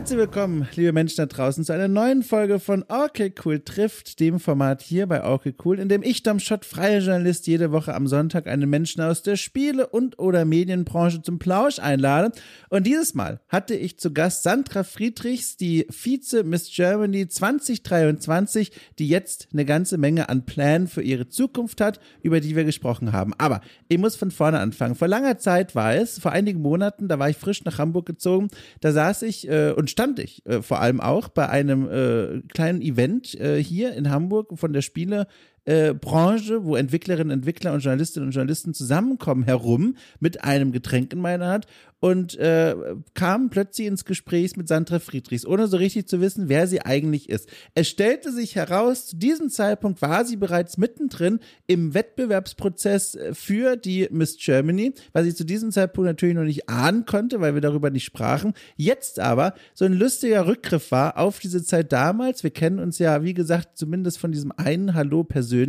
Herzlich willkommen, liebe Menschen da draußen, zu einer neuen Folge von Okay Cool trifft, dem Format hier bei Okay Cool, in dem ich, Dom Schott, freier Journalist, jede Woche am Sonntag einen Menschen aus der Spiele- und oder Medienbranche zum Plausch einlade. Und dieses Mal hatte ich zu Gast Sandra Friedrichs, die Vize Miss Germany 2023, die jetzt eine ganze Menge an Plänen für ihre Zukunft hat, über die wir gesprochen haben. Aber ich muss von vorne anfangen. Vor langer Zeit war es, vor einigen Monaten, da war ich frisch nach Hamburg gezogen, da saß ich äh, und stand ich äh, vor allem auch bei einem äh, kleinen Event äh, hier in Hamburg von der Spiele äh, Branche, wo Entwicklerinnen, Entwickler und Journalistinnen und Journalisten zusammenkommen, herum mit einem Getränk in meiner Hand und äh, kam plötzlich ins Gespräch mit Sandra Friedrichs, ohne so richtig zu wissen, wer sie eigentlich ist. Es stellte sich heraus, zu diesem Zeitpunkt war sie bereits mittendrin im Wettbewerbsprozess für die Miss Germany, was ich zu diesem Zeitpunkt natürlich noch nicht ahnen konnte, weil wir darüber nicht sprachen. Jetzt aber so ein lustiger Rückgriff war auf diese Zeit damals. Wir kennen uns ja, wie gesagt, zumindest von diesem einen Hallo persönlich.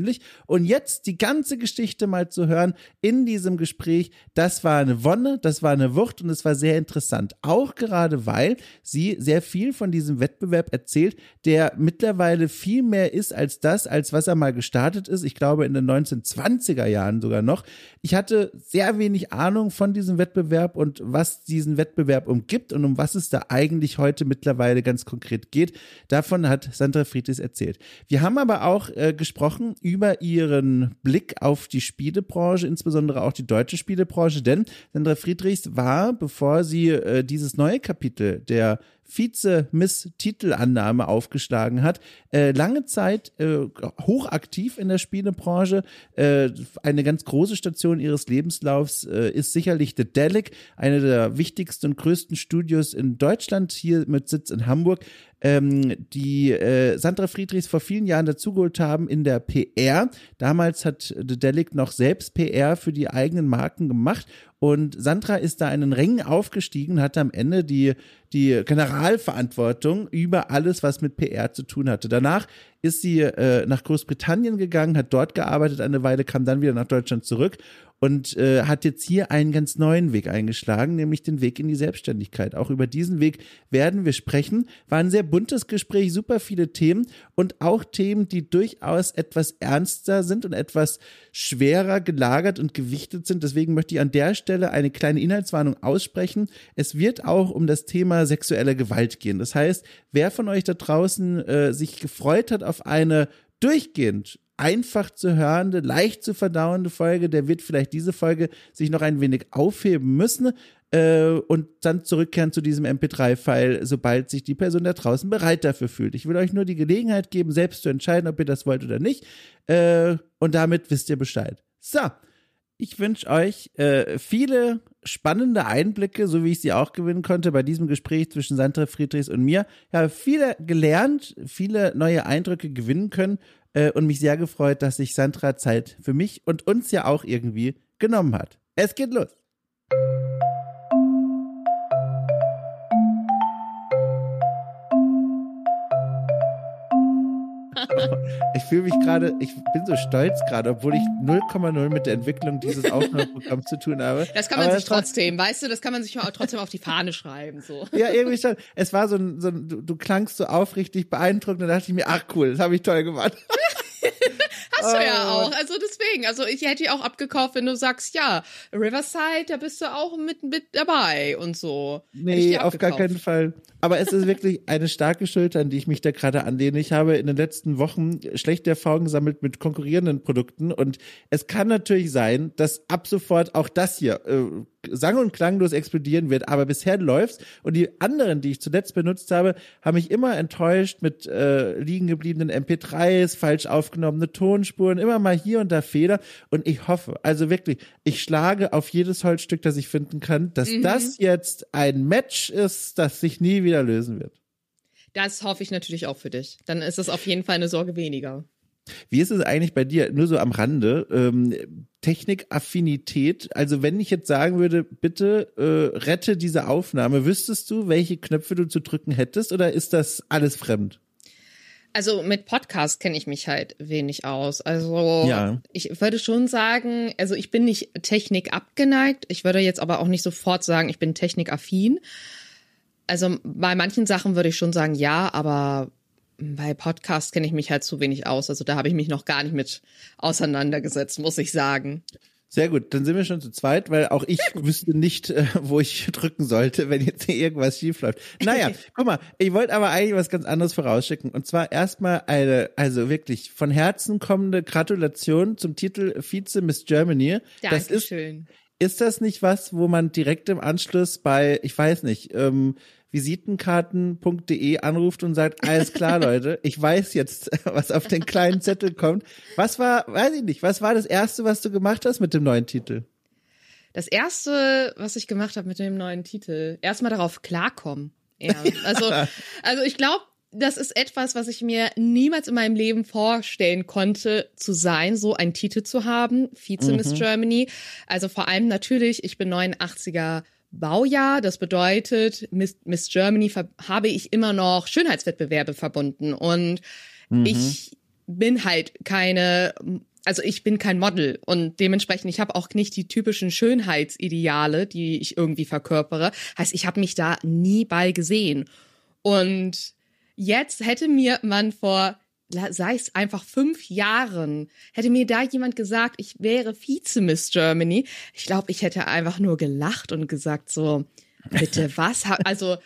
Und jetzt die ganze Geschichte mal zu hören in diesem Gespräch, das war eine Wonne, das war eine Wucht und es war sehr interessant. Auch gerade, weil sie sehr viel von diesem Wettbewerb erzählt, der mittlerweile viel mehr ist als das, als was er mal gestartet ist. Ich glaube in den 1920er Jahren sogar noch. Ich hatte sehr wenig Ahnung von diesem Wettbewerb und was diesen Wettbewerb umgibt und um was es da eigentlich heute mittlerweile ganz konkret geht. Davon hat Sandra Friedrichs erzählt. Wir haben aber auch äh, gesprochen über ihren Blick auf die Spielebranche, insbesondere auch die deutsche Spielebranche, denn Sandra Friedrichs war bevor sie äh, dieses neue Kapitel der Vize-Miss-Titelannahme aufgeschlagen hat. Äh, lange Zeit äh, hochaktiv in der Spielebranche. Äh, eine ganz große Station ihres Lebenslaufs äh, ist sicherlich The Delic, eine der wichtigsten und größten Studios in Deutschland, hier mit Sitz in Hamburg ähm, die äh, Sandra Friedrichs vor vielen Jahren dazugeholt haben in der PR. Damals hat The Delic noch selbst PR für die eigenen Marken gemacht und Sandra ist da in den Rängen aufgestiegen, hatte am Ende die, die Generalverantwortung über alles, was mit PR zu tun hatte. Danach ist sie äh, nach Großbritannien gegangen, hat dort gearbeitet eine Weile, kam dann wieder nach Deutschland zurück und äh, hat jetzt hier einen ganz neuen Weg eingeschlagen, nämlich den Weg in die Selbstständigkeit. Auch über diesen Weg werden wir sprechen. War ein sehr buntes Gespräch, super viele Themen und auch Themen, die durchaus etwas ernster sind und etwas schwerer gelagert und gewichtet sind. Deswegen möchte ich an der Stelle eine kleine Inhaltswarnung aussprechen. Es wird auch um das Thema sexuelle Gewalt gehen. Das heißt, wer von euch da draußen äh, sich gefreut hat auf eine durchgehend einfach zu hörende, leicht zu verdauende Folge, der wird vielleicht diese Folge sich noch ein wenig aufheben müssen äh, und dann zurückkehren zu diesem MP3-File, sobald sich die Person da draußen bereit dafür fühlt. Ich will euch nur die Gelegenheit geben, selbst zu entscheiden, ob ihr das wollt oder nicht. Äh, und damit wisst ihr Bescheid. So, ich wünsche euch äh, viele spannende Einblicke, so wie ich sie auch gewinnen konnte bei diesem Gespräch zwischen Sandra Friedrichs und mir. Ich habe viele gelernt, viele neue Eindrücke gewinnen können äh, und mich sehr gefreut, dass sich Sandra Zeit für mich und uns ja auch irgendwie genommen hat. Es geht los. ich fühle mich gerade, ich bin so stolz gerade, obwohl ich 0,0 mit der Entwicklung dieses Aufnahmeprogramms zu tun habe. Das kann man Aber sich trotzdem, weißt du, das kann man sich trotzdem auf die Fahne schreiben, so. Ja, irgendwie schon. Es war so ein, so ein du, du klangst so aufrichtig beeindruckend, da dachte ich mir, ach cool, das habe ich toll gemacht. Hast du ja auch. Also deswegen, also ich hätte ja auch abgekauft, wenn du sagst, ja, Riverside, da bist du auch mit, mit dabei und so. Nee, auf gar keinen Fall. Aber es ist wirklich eine starke Schulter, an die ich mich da gerade anlehne. Ich habe in den letzten Wochen schlechte Erfahrungen gesammelt mit konkurrierenden Produkten und es kann natürlich sein, dass ab sofort auch das hier äh, sang- und klanglos explodieren wird, aber bisher läuft's und die anderen, die ich zuletzt benutzt habe, haben mich immer enttäuscht mit äh, liegen gebliebenen MP3s, falsch aufgenommene Tonspuren, immer mal hier und da Fehler und ich hoffe, also wirklich, ich schlage auf jedes Holzstück, das ich finden kann, dass mhm. das jetzt ein Match ist, das sich nie wieder wieder lösen wird. Das hoffe ich natürlich auch für dich. Dann ist es auf jeden Fall eine Sorge weniger. Wie ist es eigentlich bei dir, nur so am Rande, ähm, Technikaffinität? Also wenn ich jetzt sagen würde, bitte äh, rette diese Aufnahme, wüsstest du, welche Knöpfe du zu drücken hättest oder ist das alles fremd? Also mit Podcast kenne ich mich halt wenig aus. Also ja. ich würde schon sagen, also ich bin nicht Technik abgeneigt. Ich würde jetzt aber auch nicht sofort sagen, ich bin technikaffin. Also bei manchen Sachen würde ich schon sagen ja, aber bei Podcasts kenne ich mich halt zu wenig aus. Also da habe ich mich noch gar nicht mit auseinandergesetzt, muss ich sagen. Sehr gut, dann sind wir schon zu zweit, weil auch ich wüsste nicht, äh, wo ich drücken sollte, wenn jetzt hier irgendwas schief läuft. Naja, guck mal, ich wollte aber eigentlich was ganz anderes vorausschicken. Und zwar erstmal eine, also wirklich von Herzen kommende Gratulation zum Titel Vize Miss Germany. Dankeschön. Das ist, ist das nicht was, wo man direkt im Anschluss bei, ich weiß nicht, ähm, visitenkarten.de anruft und sagt, alles klar, Leute, ich weiß jetzt, was auf den kleinen Zettel kommt. Was war, weiß ich nicht, was war das erste, was du gemacht hast mit dem neuen Titel? Das erste, was ich gemacht habe mit dem neuen Titel, erstmal darauf klarkommen. Ja, also, also ich glaube, das ist etwas, was ich mir niemals in meinem Leben vorstellen konnte, zu sein, so einen Titel zu haben, Vize Miss mhm. Germany. Also vor allem natürlich, ich bin 89er Baujahr. Das bedeutet, Miss, Miss Germany habe ich immer noch Schönheitswettbewerbe verbunden. Und mhm. ich bin halt keine, also ich bin kein Model und dementsprechend, ich habe auch nicht die typischen Schönheitsideale, die ich irgendwie verkörpere. Heißt, ich habe mich da nie bei gesehen. Und jetzt hätte mir man vor sei es einfach fünf Jahren, hätte mir da jemand gesagt, ich wäre Vize-Miss Germany, ich glaube, ich hätte einfach nur gelacht und gesagt so, bitte was? Also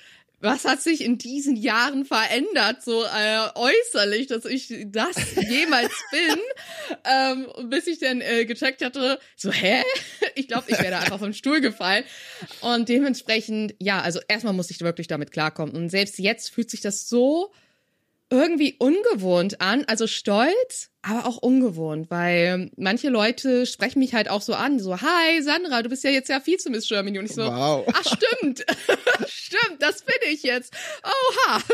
was hat sich in diesen Jahren verändert, so äh, äußerlich, dass ich das jemals bin, ähm, bis ich dann äh, gecheckt hatte, so hä? Ich glaube, ich wäre da einfach vom Stuhl gefallen. Und dementsprechend, ja, also erstmal muss ich wirklich damit klarkommen. Und selbst jetzt fühlt sich das so irgendwie ungewohnt an, also stolz, aber auch ungewohnt, weil manche Leute sprechen mich halt auch so an, so, hi Sandra, du bist ja jetzt ja viel zu Miss Germany und ich so, wow. ach stimmt, stimmt, das bin ich jetzt, oha.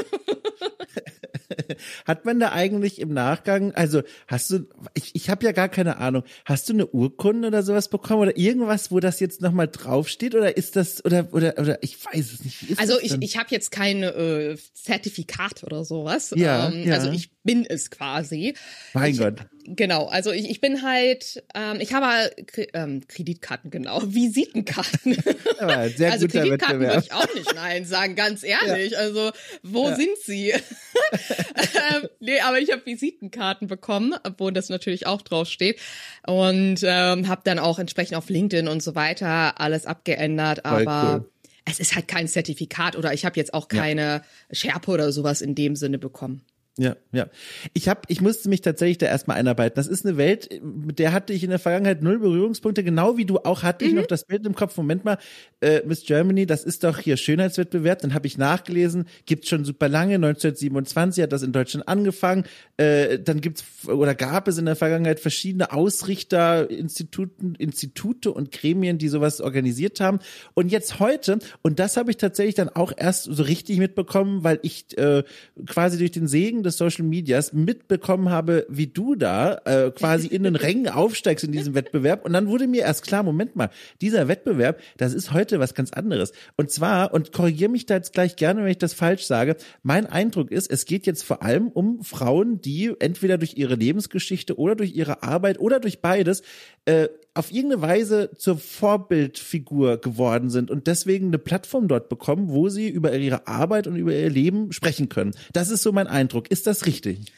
Hat man da eigentlich im Nachgang, also hast du, ich, ich habe ja gar keine Ahnung, hast du eine Urkunde oder sowas bekommen oder irgendwas, wo das jetzt nochmal draufsteht oder ist das, oder, oder, oder ich weiß es nicht. also ich, ich habe jetzt kein äh, Zertifikat oder sowas. Ja, ähm, ja. Also ich bin es quasi. Mein ich, Gott. Genau, also ich, ich bin halt, ähm, ich habe ähm, Kreditkarten, genau, Visitenkarten. Ja, sehr also guter Kreditkarten würde ich auch nicht nein sagen, ganz ehrlich. Ja. Also wo ja. sind sie? ähm, nee, aber ich habe Visitenkarten bekommen, wo das natürlich auch drauf steht und ähm, habe dann auch entsprechend auf LinkedIn und so weiter alles abgeändert, Voll aber cool. es ist halt kein Zertifikat oder ich habe jetzt auch keine. Schärpe oder sowas in dem Sinne bekommen. Ja, ja. Ich habe, ich musste mich tatsächlich da erstmal einarbeiten. Das ist eine Welt, mit der hatte ich in der Vergangenheit null Berührungspunkte, genau wie du auch hatte ich mhm. noch das Bild im Kopf. Moment mal, äh, Miss Germany, das ist doch hier Schönheitswettbewerb. Dann habe ich nachgelesen, gibt's schon super lange. 1927 hat das in Deutschland angefangen. Äh, dann gibt's oder gab es in der Vergangenheit verschiedene Ausrichter, Instituten, Institute und Gremien, die sowas organisiert haben. Und jetzt heute, und das habe ich tatsächlich dann auch erst so richtig mitbekommen, weil ich äh, quasi durch den Segen des Social Medias mitbekommen habe, wie du da äh, quasi in den Rängen aufsteigst in diesem Wettbewerb. Und dann wurde mir erst klar, Moment mal, dieser Wettbewerb, das ist heute was ganz anderes. Und zwar, und korrigiere mich da jetzt gleich gerne, wenn ich das falsch sage, mein Eindruck ist, es geht jetzt vor allem um Frauen, die entweder durch ihre Lebensgeschichte oder durch ihre Arbeit oder durch beides äh, auf irgendeine Weise zur Vorbildfigur geworden sind und deswegen eine Plattform dort bekommen, wo sie über ihre Arbeit und über ihr Leben sprechen können. Das ist so mein Eindruck. Ist das richtig?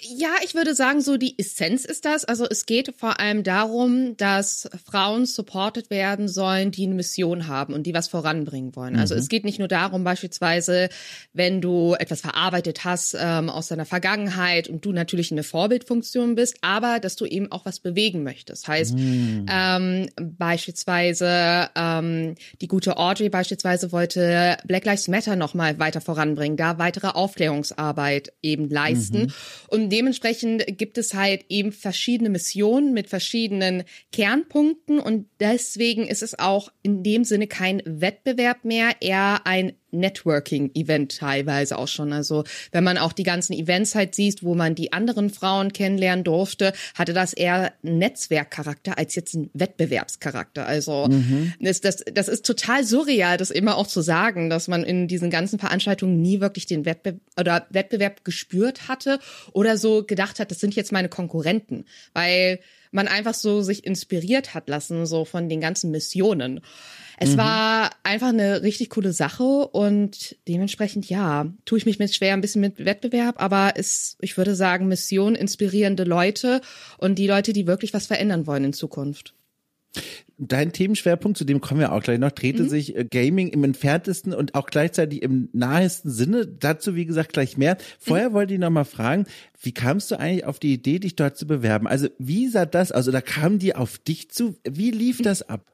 Ja, ich würde sagen, so die Essenz ist das. Also es geht vor allem darum, dass Frauen supported werden sollen, die eine Mission haben und die was voranbringen wollen. Also mhm. es geht nicht nur darum, beispielsweise, wenn du etwas verarbeitet hast ähm, aus deiner Vergangenheit und du natürlich eine Vorbildfunktion bist, aber dass du eben auch was bewegen möchtest. Heißt mhm. ähm, beispielsweise ähm, die gute Audrey beispielsweise wollte Black Lives Matter noch mal weiter voranbringen, da weitere Aufklärungsarbeit eben leisten. Mhm. Und und dementsprechend gibt es halt eben verschiedene Missionen mit verschiedenen Kernpunkten und deswegen ist es auch in dem Sinne kein Wettbewerb mehr, eher ein Networking-Event teilweise auch schon. Also wenn man auch die ganzen Events halt sieht, wo man die anderen Frauen kennenlernen durfte, hatte das eher Netzwerkcharakter als jetzt ein Wettbewerbscharakter. Also mhm. das, das, das ist total surreal, das immer auch zu sagen, dass man in diesen ganzen Veranstaltungen nie wirklich den Wettbe oder Wettbewerb gespürt hatte oder so gedacht hat, das sind jetzt meine Konkurrenten. Weil man einfach so sich inspiriert hat lassen, so von den ganzen Missionen. Es mhm. war einfach eine richtig coole Sache und dementsprechend, ja, tue ich mich mit schwer ein bisschen mit Wettbewerb, aber ist, ich würde sagen, Mission inspirierende Leute und die Leute, die wirklich was verändern wollen in Zukunft. Dein Themenschwerpunkt, zu dem kommen wir auch gleich noch, drehte mhm. sich äh, Gaming im entferntesten und auch gleichzeitig im nahesten Sinne. Dazu, wie gesagt, gleich mehr. Vorher mhm. wollte ich noch mal fragen, wie kamst du eigentlich auf die Idee, dich dort zu bewerben? Also, wie sah das aus? Oder kamen die auf dich zu? Wie lief das ab?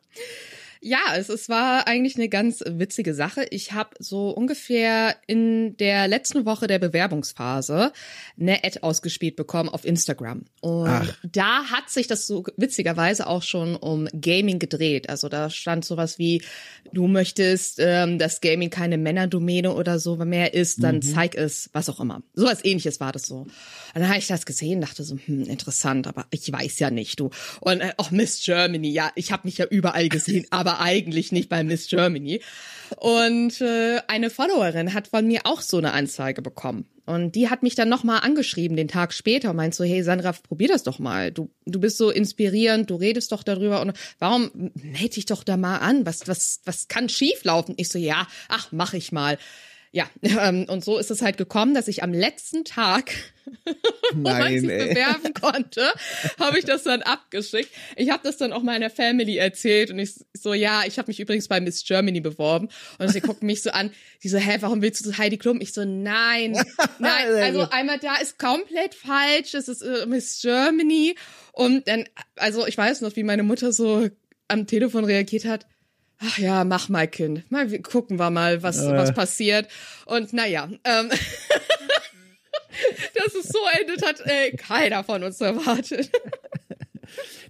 Ja, es, es war eigentlich eine ganz witzige Sache. Ich habe so ungefähr in der letzten Woche der Bewerbungsphase eine Ad ausgespielt bekommen auf Instagram. Und Ach. da hat sich das so witzigerweise auch schon um Gaming gedreht. Also da stand sowas wie, du möchtest, ähm, dass Gaming keine Männerdomäne oder so mehr ist, dann mhm. zeig es, was auch immer. Sowas ähnliches war das so. Und dann habe ich das gesehen, dachte so, hm, interessant, aber ich weiß ja nicht, du. Und äh, auch Miss Germany, ja, ich habe mich ja überall gesehen, aber aber eigentlich nicht bei Miss Germany. Und äh, eine Followerin hat von mir auch so eine Anzeige bekommen. Und die hat mich dann nochmal angeschrieben, den Tag später, und meint so, hey Sandra, probier das doch mal. Du, du bist so inspirierend, du redest doch darüber. Und warum melde dich doch da mal an? Was, was, was kann schieflaufen? Ich so, ja, ach, mach ich mal ja, ähm, und so ist es halt gekommen, dass ich am letzten Tag, wo man sich ey. bewerben konnte, habe ich das dann abgeschickt. Ich habe das dann auch meiner Family erzählt und ich so, ja, ich habe mich übrigens bei Miss Germany beworben und sie gucken mich so an, die so, hä, warum willst du Heidi Klum? Ich so, nein, nein, also einmal da ist komplett falsch, das ist äh, Miss Germany und dann, also ich weiß noch, wie meine Mutter so am Telefon reagiert hat, ach ja, mach mal Kind. Mal gucken wir mal, was, äh. was passiert. Und naja, ähm, dass es so endet, hat äh, keiner von uns erwartet.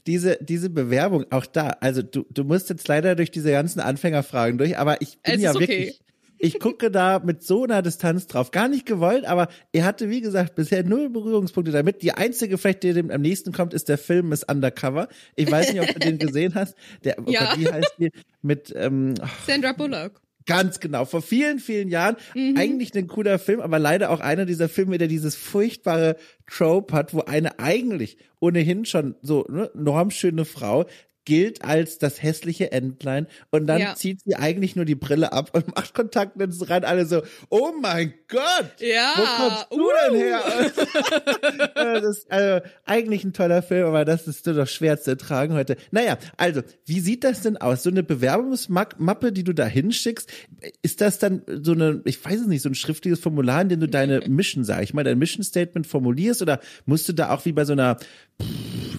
diese, diese Bewerbung, auch da, also du, du musst jetzt leider durch diese ganzen Anfängerfragen durch, aber ich bin es ja okay. wirklich, ich gucke da mit so einer Distanz drauf. Gar nicht gewollt, aber er hatte, wie gesagt, bisher null Berührungspunkte damit. Die einzige, vielleicht, die dem am nächsten kommt, ist der Film Miss Undercover. Ich weiß nicht, ob du den gesehen hast. Der, ja. Wie heißt die? Mit, ähm, Sandra Bullock. Ganz genau. Vor vielen, vielen Jahren. Mhm. Eigentlich ein cooler Film, aber leider auch einer dieser Filme, der dieses furchtbare Trope hat, wo eine eigentlich ohnehin schon so ne, normschöne Frau gilt als das hässliche Entlein und dann ja. zieht sie eigentlich nur die Brille ab und macht Kontaktlinsen rein. Alle so, oh mein Gott, ja. wo kommst du uh. denn her? das ist also eigentlich ein toller Film, aber das ist doch schwer zu ertragen heute. Naja, also, wie sieht das denn aus? So eine Bewerbungsmappe, die du da hinschickst, ist das dann so eine, ich weiß es nicht, so ein schriftliches Formular, in dem du deine Mission, sag ich mal, dein Mission Statement formulierst oder musst du da auch wie bei so einer,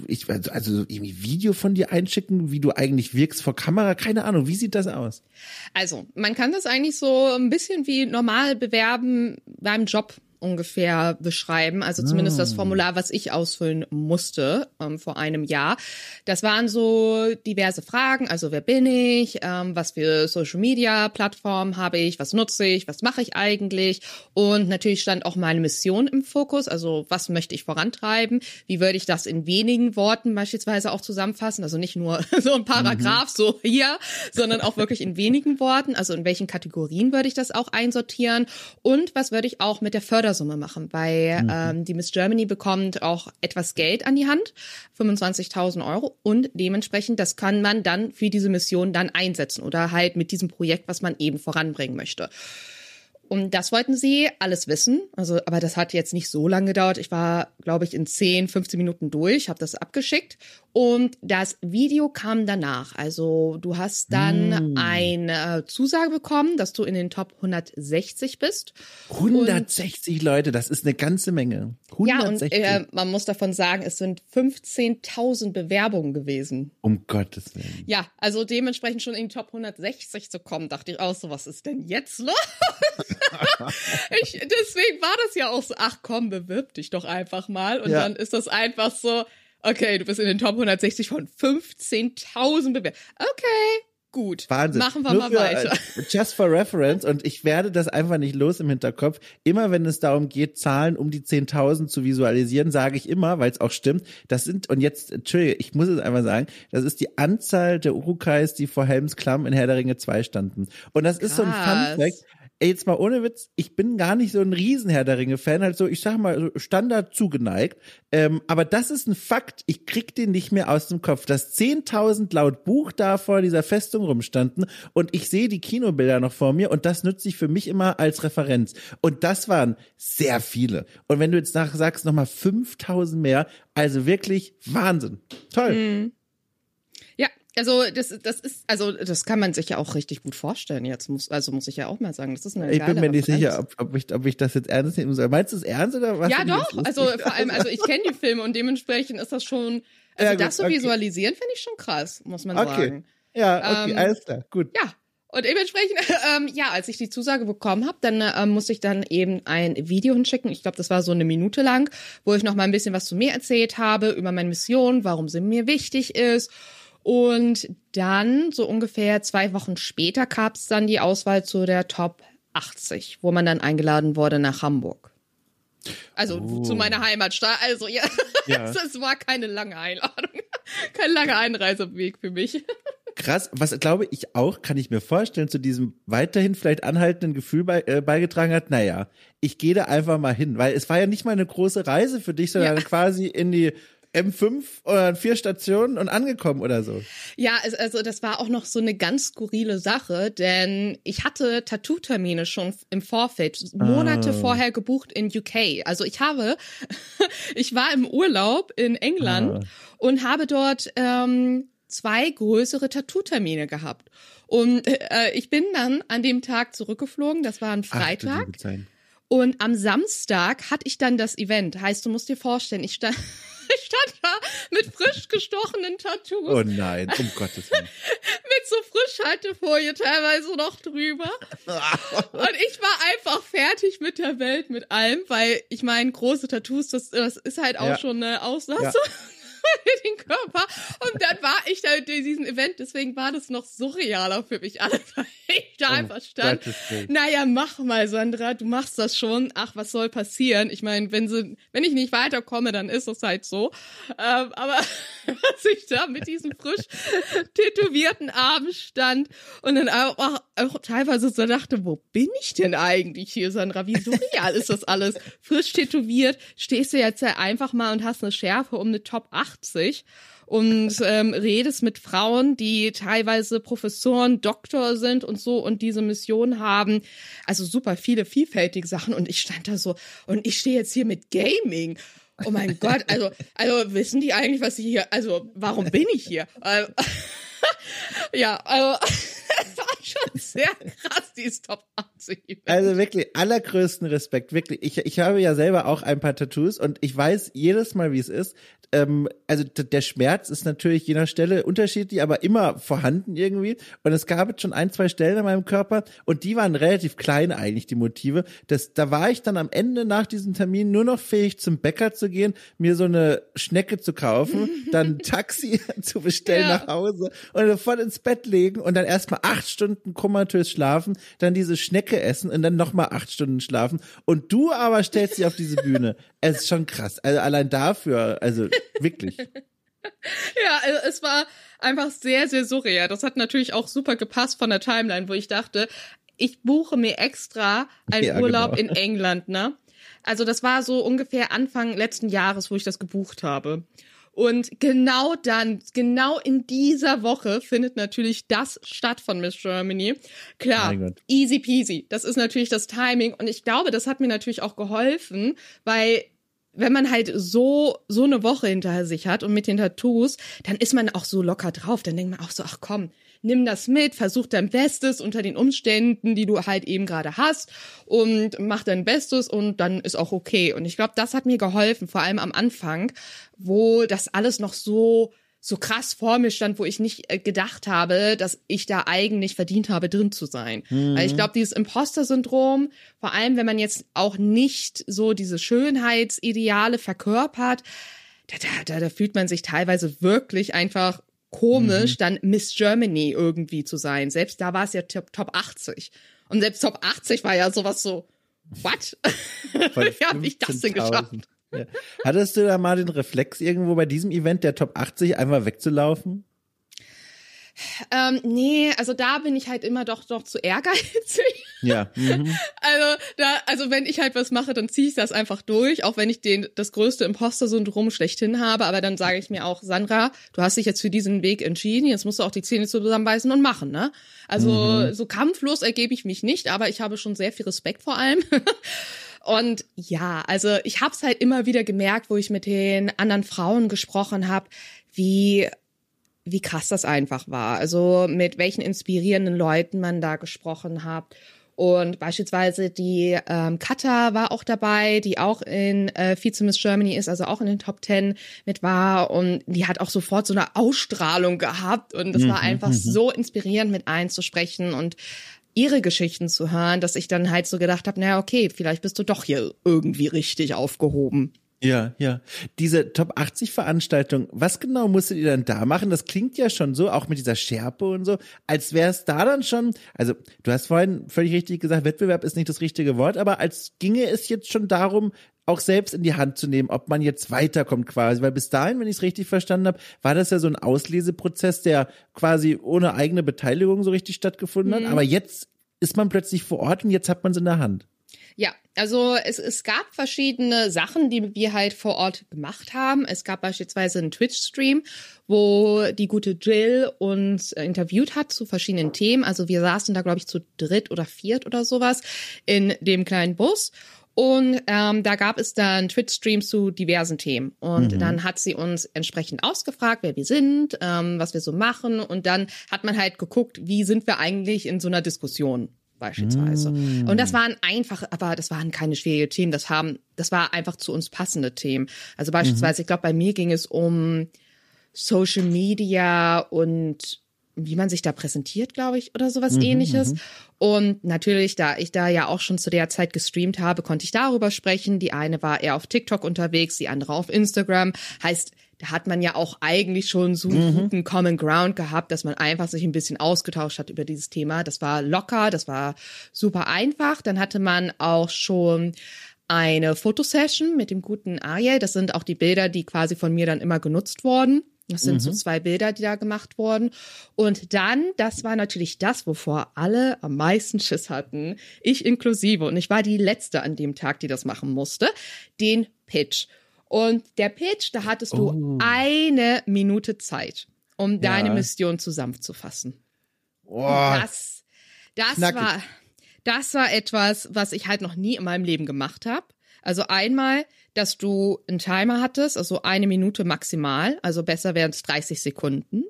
ich, also irgendwie Video von dir einschicken? Schicken, wie du eigentlich wirkst vor Kamera? Keine Ahnung. Wie sieht das aus? Also, man kann das eigentlich so ein bisschen wie normal bewerben beim Job ungefähr beschreiben. Also zumindest das ah. Formular, was ich ausfüllen musste ähm, vor einem Jahr. Das waren so diverse Fragen. Also wer bin ich? Ähm, was für Social Media Plattformen habe ich? Was nutze ich? Was mache ich eigentlich? Und natürlich stand auch meine Mission im Fokus. Also was möchte ich vorantreiben? Wie würde ich das in wenigen Worten beispielsweise auch zusammenfassen? Also nicht nur so ein Paragraph mhm. so hier, sondern auch wirklich in wenigen Worten. Also in welchen Kategorien würde ich das auch einsortieren? Und was würde ich auch mit der Förderung Fördersumme machen, weil mhm. ähm, die Miss Germany bekommt auch etwas Geld an die Hand, 25.000 Euro und dementsprechend, das kann man dann für diese Mission dann einsetzen oder halt mit diesem Projekt, was man eben voranbringen möchte. Und das wollten sie alles wissen. Also, aber das hat jetzt nicht so lange gedauert. Ich war, glaube ich, in 10, 15 Minuten durch, habe das abgeschickt. Und das Video kam danach. Also du hast dann mm. eine Zusage bekommen, dass du in den Top 160 bist. 160 und, Leute, das ist eine ganze Menge. 160. Ja, und äh, man muss davon sagen, es sind 15.000 Bewerbungen gewesen. Um Gottes Willen. Ja, also dementsprechend schon in den Top 160 zu kommen, dachte ich auch so, was ist denn jetzt los? ich, deswegen war das ja auch so, ach komm, bewirb dich doch einfach mal. Und ja. dann ist das einfach so, okay, du bist in den Top 160 von 15.000 Bewerbungen. Okay, Gut, Wahnsinn. machen wir Nur mal weiter. Für, äh, just for reference und ich werde das einfach nicht los im Hinterkopf. Immer wenn es darum geht, Zahlen um die 10.000 zu visualisieren, sage ich immer, weil es auch stimmt, das sind, und jetzt, Entschuldige, ich muss es einfach sagen, das ist die Anzahl der Urukais, die vor Helms Klamm in Herr der Ringe 2 standen. Und das Krass. ist so ein Fun Fact, jetzt mal ohne Witz, ich bin gar nicht so ein Riesenherr der Ringe-Fan, halt so, ich sag mal, so Standard zugeneigt. Ähm, aber das ist ein Fakt, ich krieg den nicht mehr aus dem Kopf, dass 10.000 laut Buch da vor dieser Festung rumstanden und ich sehe die Kinobilder noch vor mir und das nutze ich für mich immer als Referenz. Und das waren sehr viele. Und wenn du jetzt nach sagst, nochmal 5.000 mehr, also wirklich Wahnsinn. Toll. Mhm. Also das, das ist, also das kann man sich ja auch richtig gut vorstellen. Jetzt muss, also muss ich ja auch mal sagen, das ist eine Ich bin mir nicht Referenz. sicher, ob, ob, ich, ob ich das jetzt ernst nehmen soll. Meinst du es ernst oder was? Ja, doch. Also vor allem, also ich kenne die Filme und dementsprechend ist das schon, also ja, das zu so okay. visualisieren finde ich schon krass, muss man okay. sagen. Ja, okay, ähm, alles klar, gut. Ja, und dementsprechend, ähm, ja, als ich die Zusage bekommen habe, dann äh, musste ich dann eben ein Video hinschicken. Ich glaube, das war so eine Minute lang, wo ich noch mal ein bisschen was zu mir erzählt habe, über meine Mission, warum sie mir wichtig ist. Und dann, so ungefähr zwei Wochen später, gab es dann die Auswahl zu der Top 80, wo man dann eingeladen wurde nach Hamburg. Also oh. zu meiner Heimatstadt. Also ja, ja. es war keine lange Einladung. Kein langer Einreiseweg für mich krass. Was glaube ich auch, kann ich mir vorstellen, zu diesem weiterhin vielleicht anhaltenden Gefühl bei, äh, beigetragen hat, naja, ich gehe da einfach mal hin, weil es war ja nicht mal eine große Reise für dich, sondern ja. quasi in die M5 oder vier Stationen und angekommen oder so. Ja, also das war auch noch so eine ganz skurrile Sache, denn ich hatte Tattoo-Termine schon im Vorfeld, Monate ah. vorher gebucht in UK. Also ich habe, ich war im Urlaub in England ah. und habe dort ähm, zwei größere Tattoo-Termine gehabt. Und äh, ich bin dann an dem Tag zurückgeflogen, das war ein Freitag. Ach, und am Samstag hatte ich dann das Event. Heißt, du musst dir vorstellen, ich stand, stand da mit frisch gestochenen Tattoos. Oh nein, um Gottes Willen. mit so Frischhaltefolie teilweise noch drüber. Und ich war einfach fertig mit der Welt, mit allem, weil ich meine, große Tattoos, das, das ist halt auch ja. schon eine Auslassung. Ja. den Körper. Und dann war ich da in diesem Event, deswegen war das noch surrealer für mich alles, weil ich da oh, einfach stand. Naja, mach mal, Sandra, du machst das schon. Ach, was soll passieren? Ich meine, wenn sie, wenn ich nicht weiterkomme, dann ist es halt so. Ähm, aber was ich da mit diesem frisch tätowierten Arm stand und dann auch, auch, auch teilweise so dachte, wo bin ich denn eigentlich hier, Sandra? Wie surreal ist das alles? Frisch tätowiert, stehst du jetzt ja einfach mal und hast eine Schärfe um eine Top 8 80 und ähm, redest mit Frauen, die teilweise Professoren, Doktor sind und so und diese Mission haben. Also super viele vielfältige Sachen und ich stand da so und ich stehe jetzt hier mit Gaming. Oh mein Gott, also, also wissen die eigentlich, was ich hier, also warum bin ich hier? Äh, ja, also schon sehr krass, dieses Top 80. Event. Also wirklich allergrößten Respekt, wirklich. Ich, ich habe ja selber auch ein paar Tattoos und ich weiß jedes Mal, wie es ist ähm, also der Schmerz ist natürlich je nach Stelle unterschiedlich, aber immer vorhanden irgendwie. Und es gab jetzt schon ein, zwei Stellen in meinem Körper und die waren relativ klein eigentlich, die Motive. Das, da war ich dann am Ende nach diesem Termin nur noch fähig, zum Bäcker zu gehen, mir so eine Schnecke zu kaufen, dann ein Taxi zu bestellen ja. nach Hause und sofort ins Bett legen und dann erstmal acht Stunden komatös schlafen, dann diese Schnecke essen und dann nochmal acht Stunden schlafen. Und du aber stellst dich auf diese Bühne. Es ist schon krass. Also allein dafür, also Wirklich. ja, also es war einfach sehr, sehr surreal. Das hat natürlich auch super gepasst von der Timeline, wo ich dachte, ich buche mir extra einen ja, Urlaub genau. in England, ne? Also das war so ungefähr Anfang letzten Jahres, wo ich das gebucht habe. Und genau dann, genau in dieser Woche findet natürlich das statt von Miss Germany. Klar, easy peasy. Das ist natürlich das Timing. Und ich glaube, das hat mir natürlich auch geholfen, weil wenn man halt so so eine Woche hinter sich hat und mit den Tattoos, dann ist man auch so locker drauf. Dann denkt man auch so, ach komm, nimm das mit, versuch dein Bestes unter den Umständen, die du halt eben gerade hast und mach dein Bestes und dann ist auch okay. Und ich glaube, das hat mir geholfen, vor allem am Anfang, wo das alles noch so so krass vor mir stand, wo ich nicht äh, gedacht habe, dass ich da eigentlich verdient habe, drin zu sein. Mhm. Weil ich glaube, dieses Imposter-Syndrom, vor allem wenn man jetzt auch nicht so diese Schönheitsideale verkörpert, da, da, da fühlt man sich teilweise wirklich einfach komisch, mhm. dann Miss Germany irgendwie zu sein. Selbst da war es ja Top, Top 80. Und selbst Top 80 war ja sowas so, what? Wie habe ich das denn geschafft? Ja. Hattest du da mal den Reflex irgendwo bei diesem Event der Top 80 einmal wegzulaufen? Ähm, nee, also da bin ich halt immer doch doch zu ehrgeizig. Ja. Mhm. Also da, also wenn ich halt was mache, dann ziehe ich das einfach durch, auch wenn ich den das größte Imposter-Syndrom schlechthin habe. Aber dann sage ich mir auch, Sandra, du hast dich jetzt für diesen Weg entschieden, jetzt musst du auch die Zähne zusammenbeißen und machen, ne? Also mhm. so kampflos ergebe ich mich nicht, aber ich habe schon sehr viel Respekt vor allem. Und ja, also ich habe es halt immer wieder gemerkt, wo ich mit den anderen Frauen gesprochen habe, wie wie krass das einfach war. Also mit welchen inspirierenden Leuten man da gesprochen hat. Und beispielsweise die ähm, Kata war auch dabei, die auch in äh, Vize Miss Germany ist, also auch in den Top Ten mit war. Und die hat auch sofort so eine Ausstrahlung gehabt. Und das mhm, war einfach mhm. so inspirierend, mit einzusprechen und ihre Geschichten zu hören, dass ich dann halt so gedacht habe, naja, okay, vielleicht bist du doch hier irgendwie richtig aufgehoben. Ja, ja. Diese Top 80 Veranstaltung, was genau musstet ihr dann da machen? Das klingt ja schon so, auch mit dieser Schärpe und so, als wäre es da dann schon, also du hast vorhin völlig richtig gesagt, Wettbewerb ist nicht das richtige Wort, aber als ginge es jetzt schon darum, auch selbst in die Hand zu nehmen, ob man jetzt weiterkommt quasi. Weil bis dahin, wenn ich es richtig verstanden habe, war das ja so ein Ausleseprozess, der quasi ohne eigene Beteiligung so richtig stattgefunden mhm. hat. Aber jetzt ist man plötzlich vor Ort und jetzt hat man es in der Hand. Ja, also es, es gab verschiedene Sachen, die wir halt vor Ort gemacht haben. Es gab beispielsweise einen Twitch-Stream, wo die gute Jill uns äh, interviewt hat zu verschiedenen Themen. Also wir saßen da, glaube ich, zu dritt oder viert oder sowas in dem kleinen Bus. Und ähm, da gab es dann Twitch-Streams zu diversen Themen. Und mhm. dann hat sie uns entsprechend ausgefragt, wer wir sind, ähm, was wir so machen. Und dann hat man halt geguckt, wie sind wir eigentlich in so einer Diskussion beispielsweise. Mm. Und das waren einfach, aber das waren keine schwierigen Themen, das haben, das war einfach zu uns passende Themen. Also beispielsweise, mhm. ich glaube, bei mir ging es um Social Media und wie man sich da präsentiert, glaube ich, oder sowas mhm, ähnliches. Mhm. Und natürlich, da ich da ja auch schon zu der Zeit gestreamt habe, konnte ich darüber sprechen. Die eine war eher auf TikTok unterwegs, die andere auf Instagram. Heißt, da hat man ja auch eigentlich schon so einen mhm. guten Common Ground gehabt, dass man einfach sich ein bisschen ausgetauscht hat über dieses Thema. Das war locker, das war super einfach. Dann hatte man auch schon eine Fotosession mit dem guten Ariel. Das sind auch die Bilder, die quasi von mir dann immer genutzt wurden. Das sind mhm. so zwei Bilder, die da gemacht wurden. Und dann, das war natürlich das, wovor alle am meisten Schiss hatten. Ich inklusive. Und ich war die Letzte an dem Tag, die das machen musste. Den Pitch. Und der Pitch, da hattest du oh. eine Minute Zeit, um deine Mission zusammenzufassen. Oh. Das, das war, das war etwas, was ich halt noch nie in meinem Leben gemacht habe. Also einmal, dass du einen Timer hattest, also eine Minute maximal, also besser wären es 30 Sekunden,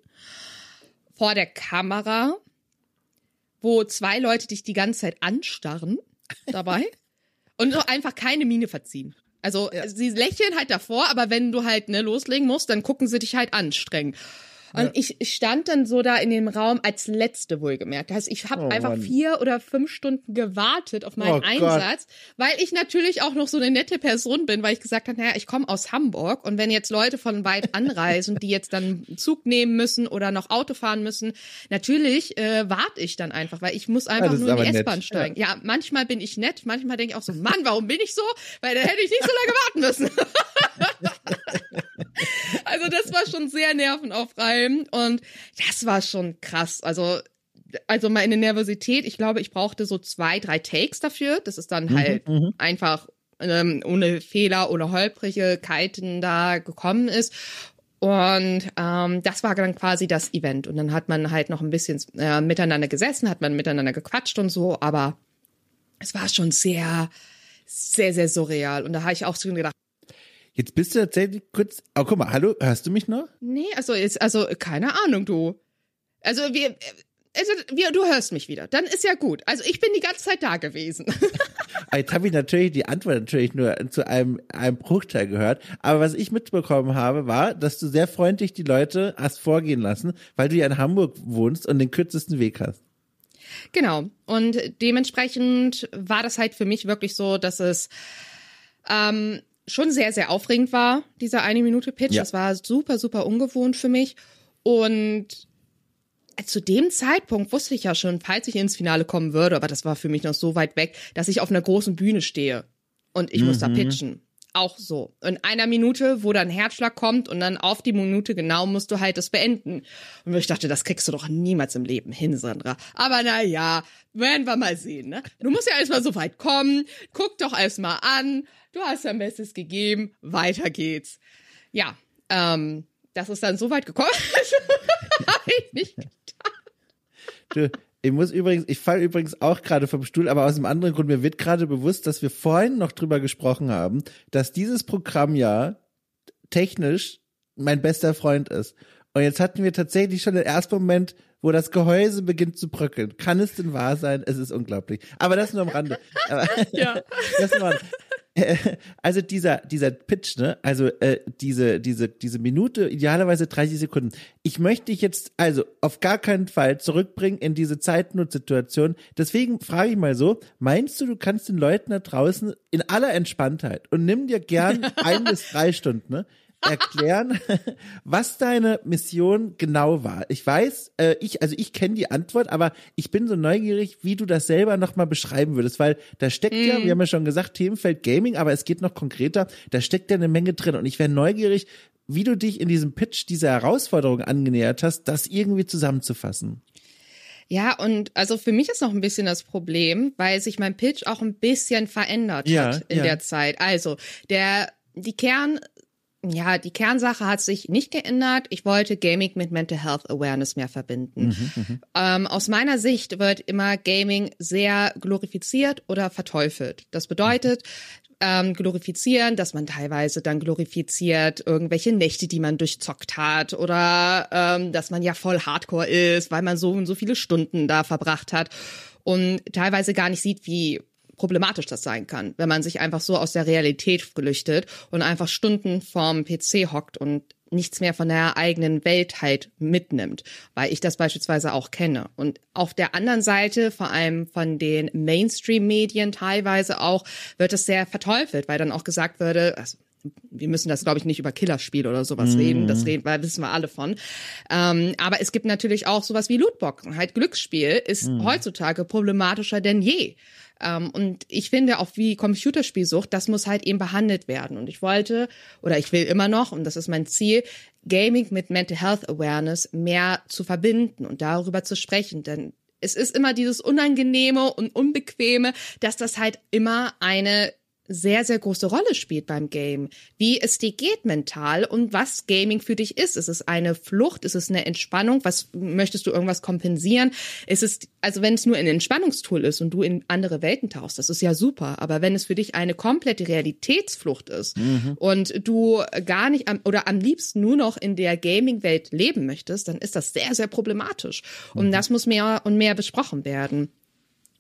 vor der Kamera, wo zwei Leute dich die ganze Zeit anstarren dabei und so einfach keine Miene verziehen. Also ja. sie lächeln halt davor, aber wenn du halt ne loslegen musst, dann gucken sie dich halt anstrengend. Und ja. ich, stand dann so da in dem Raum als Letzte wohlgemerkt. Das heißt, ich habe oh, einfach Mann. vier oder fünf Stunden gewartet auf meinen oh, Einsatz, Gott. weil ich natürlich auch noch so eine nette Person bin, weil ich gesagt habe, naja, ich komme aus Hamburg und wenn jetzt Leute von weit anreisen, die jetzt dann Zug nehmen müssen oder noch Auto fahren müssen, natürlich äh, warte ich dann einfach, weil ich muss einfach nur in die S-Bahn steigen. Ja. ja. manchmal bin ich nett, manchmal denke ich auch so, Mann, warum bin ich so? Weil da hätte ich nicht so lange warten müssen. also das war schon sehr nervenaufreibend und das war schon krass. Also also meine Nervosität, ich glaube, ich brauchte so zwei, drei Takes dafür. Das ist dann mhm, halt mhm, einfach ähm, ohne Fehler oder Holprigkeiten da gekommen ist. Und ähm, das war dann quasi das Event. Und dann hat man halt noch ein bisschen äh, miteinander gesessen, hat man miteinander gequatscht und so, aber es war schon sehr, sehr, sehr surreal. Und da habe ich auch so gedacht, Jetzt bist du tatsächlich kurz. Oh, guck mal, hallo, hörst du mich noch? Nee, also jetzt, also keine Ahnung, du. Also wir, also wir, du hörst mich wieder. Dann ist ja gut. Also ich bin die ganze Zeit da gewesen. Jetzt habe ich natürlich die Antwort natürlich nur zu einem, einem Bruchteil gehört. Aber was ich mitbekommen habe, war, dass du sehr freundlich die Leute hast vorgehen lassen, weil du ja in Hamburg wohnst und den kürzesten Weg hast. Genau. Und dementsprechend war das halt für mich wirklich so, dass es ähm, schon sehr, sehr aufregend war, dieser eine Minute Pitch. Ja. Das war super, super ungewohnt für mich. Und zu dem Zeitpunkt wusste ich ja schon, falls ich ins Finale kommen würde, aber das war für mich noch so weit weg, dass ich auf einer großen Bühne stehe und ich mhm. muss da mhm. pitchen. Auch so. In einer Minute, wo dann Herzschlag kommt und dann auf die Minute genau musst du halt das beenden. Und ich dachte, das kriegst du doch niemals im Leben hin, Sandra. Aber na ja, werden wir mal sehen, ne? Du musst ja erstmal so weit kommen. Guck doch erstmal an. Du hast dein Bestes gegeben. Weiter geht's. Ja, ähm, das ist dann so weit gekommen. Habe ich nicht gedacht. Du, ich muss übrigens, ich falle übrigens auch gerade vom Stuhl, aber aus einem anderen Grund. Mir wird gerade bewusst, dass wir vorhin noch drüber gesprochen haben, dass dieses Programm ja technisch mein bester Freund ist. Und jetzt hatten wir tatsächlich schon den ersten Moment, wo das Gehäuse beginnt zu bröckeln. Kann es denn wahr sein? Es ist unglaublich. Aber das nur am Rande. ja. das nur am Rande. also dieser, dieser Pitch, ne? Also äh, diese, diese, diese Minute, idealerweise 30 Sekunden. Ich möchte dich jetzt also auf gar keinen Fall zurückbringen in diese Zeitnotsituation. Deswegen frage ich mal so, meinst du, du kannst den Leuten da draußen in aller Entspanntheit und nimm dir gern ein bis drei Stunden, ne? Erklären, was deine Mission genau war. Ich weiß, äh, ich, also ich kenne die Antwort, aber ich bin so neugierig, wie du das selber nochmal beschreiben würdest, weil da steckt mm. ja, wir haben ja schon gesagt, Themenfeld Gaming, aber es geht noch konkreter, da steckt ja eine Menge drin und ich wäre neugierig, wie du dich in diesem Pitch dieser Herausforderung angenähert hast, das irgendwie zusammenzufassen. Ja, und also für mich ist noch ein bisschen das Problem, weil sich mein Pitch auch ein bisschen verändert ja, hat in ja. der Zeit. Also der die Kern ja, die Kernsache hat sich nicht geändert. Ich wollte Gaming mit Mental Health Awareness mehr verbinden. Mhm, mhm, ähm, aus meiner Sicht wird immer Gaming sehr glorifiziert oder verteufelt. Das bedeutet, ähm, glorifizieren, dass man teilweise dann glorifiziert irgendwelche Nächte, die man durchzockt hat oder ähm, dass man ja voll Hardcore ist, weil man so und so viele Stunden da verbracht hat und teilweise gar nicht sieht, wie problematisch das sein kann, wenn man sich einfach so aus der Realität flüchtet und einfach Stunden vorm PC hockt und nichts mehr von der eigenen Welt halt mitnimmt, weil ich das beispielsweise auch kenne. Und auf der anderen Seite, vor allem von den Mainstream-Medien teilweise auch, wird es sehr verteufelt, weil dann auch gesagt würde, also wir müssen das, glaube ich, nicht über Killerspiele oder sowas mm. reden. Das reden, weil wissen wir alle von. Ähm, aber es gibt natürlich auch sowas wie Lootboxen. Halt Glücksspiel ist mm. heutzutage problematischer denn je. Ähm, und ich finde auch wie Computerspielsucht, das muss halt eben behandelt werden. Und ich wollte oder ich will immer noch, und das ist mein Ziel, Gaming mit Mental Health Awareness mehr zu verbinden und darüber zu sprechen. Denn es ist immer dieses Unangenehme und Unbequeme, dass das halt immer eine sehr, sehr große Rolle spielt beim Game. Wie es dir geht mental und was Gaming für dich ist. Ist es eine Flucht? Ist es eine Entspannung? Was möchtest du irgendwas kompensieren? Ist es, also wenn es nur ein Entspannungstool ist und du in andere Welten tauchst, das ist ja super. Aber wenn es für dich eine komplette Realitätsflucht ist mhm. und du gar nicht am, oder am liebsten nur noch in der Gaming-Welt leben möchtest, dann ist das sehr, sehr problematisch. Und mhm. das muss mehr und mehr besprochen werden.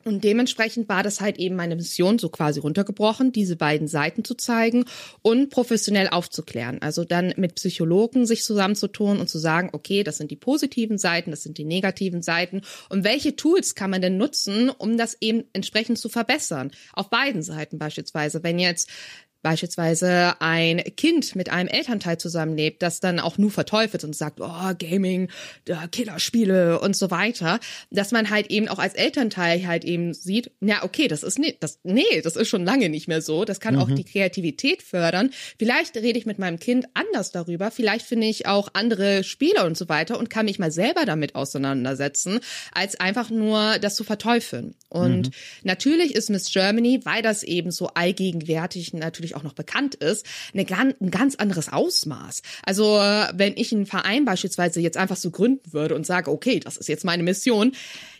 Und dementsprechend war das halt eben meine Mission, so quasi runtergebrochen, diese beiden Seiten zu zeigen und professionell aufzuklären. Also dann mit Psychologen sich zusammenzutun und zu sagen, okay, das sind die positiven Seiten, das sind die negativen Seiten. Und welche Tools kann man denn nutzen, um das eben entsprechend zu verbessern? Auf beiden Seiten beispielsweise. Wenn jetzt beispielsweise ein Kind mit einem Elternteil zusammenlebt, das dann auch nur verteufelt und sagt, oh, Gaming, Killerspiele und so weiter, dass man halt eben auch als Elternteil halt eben sieht, ja, okay, das ist nicht, das, nee, das ist schon lange nicht mehr so. Das kann mhm. auch die Kreativität fördern. Vielleicht rede ich mit meinem Kind anders darüber. Vielleicht finde ich auch andere Spiele und so weiter und kann mich mal selber damit auseinandersetzen, als einfach nur das zu verteufeln. Und mhm. natürlich ist Miss Germany, weil das eben so allgegenwärtig natürlich natürlich auch noch bekannt ist, eine, ein ganz anderes Ausmaß. Also wenn ich einen Verein beispielsweise jetzt einfach so gründen würde und sage, okay, das ist jetzt meine Mission,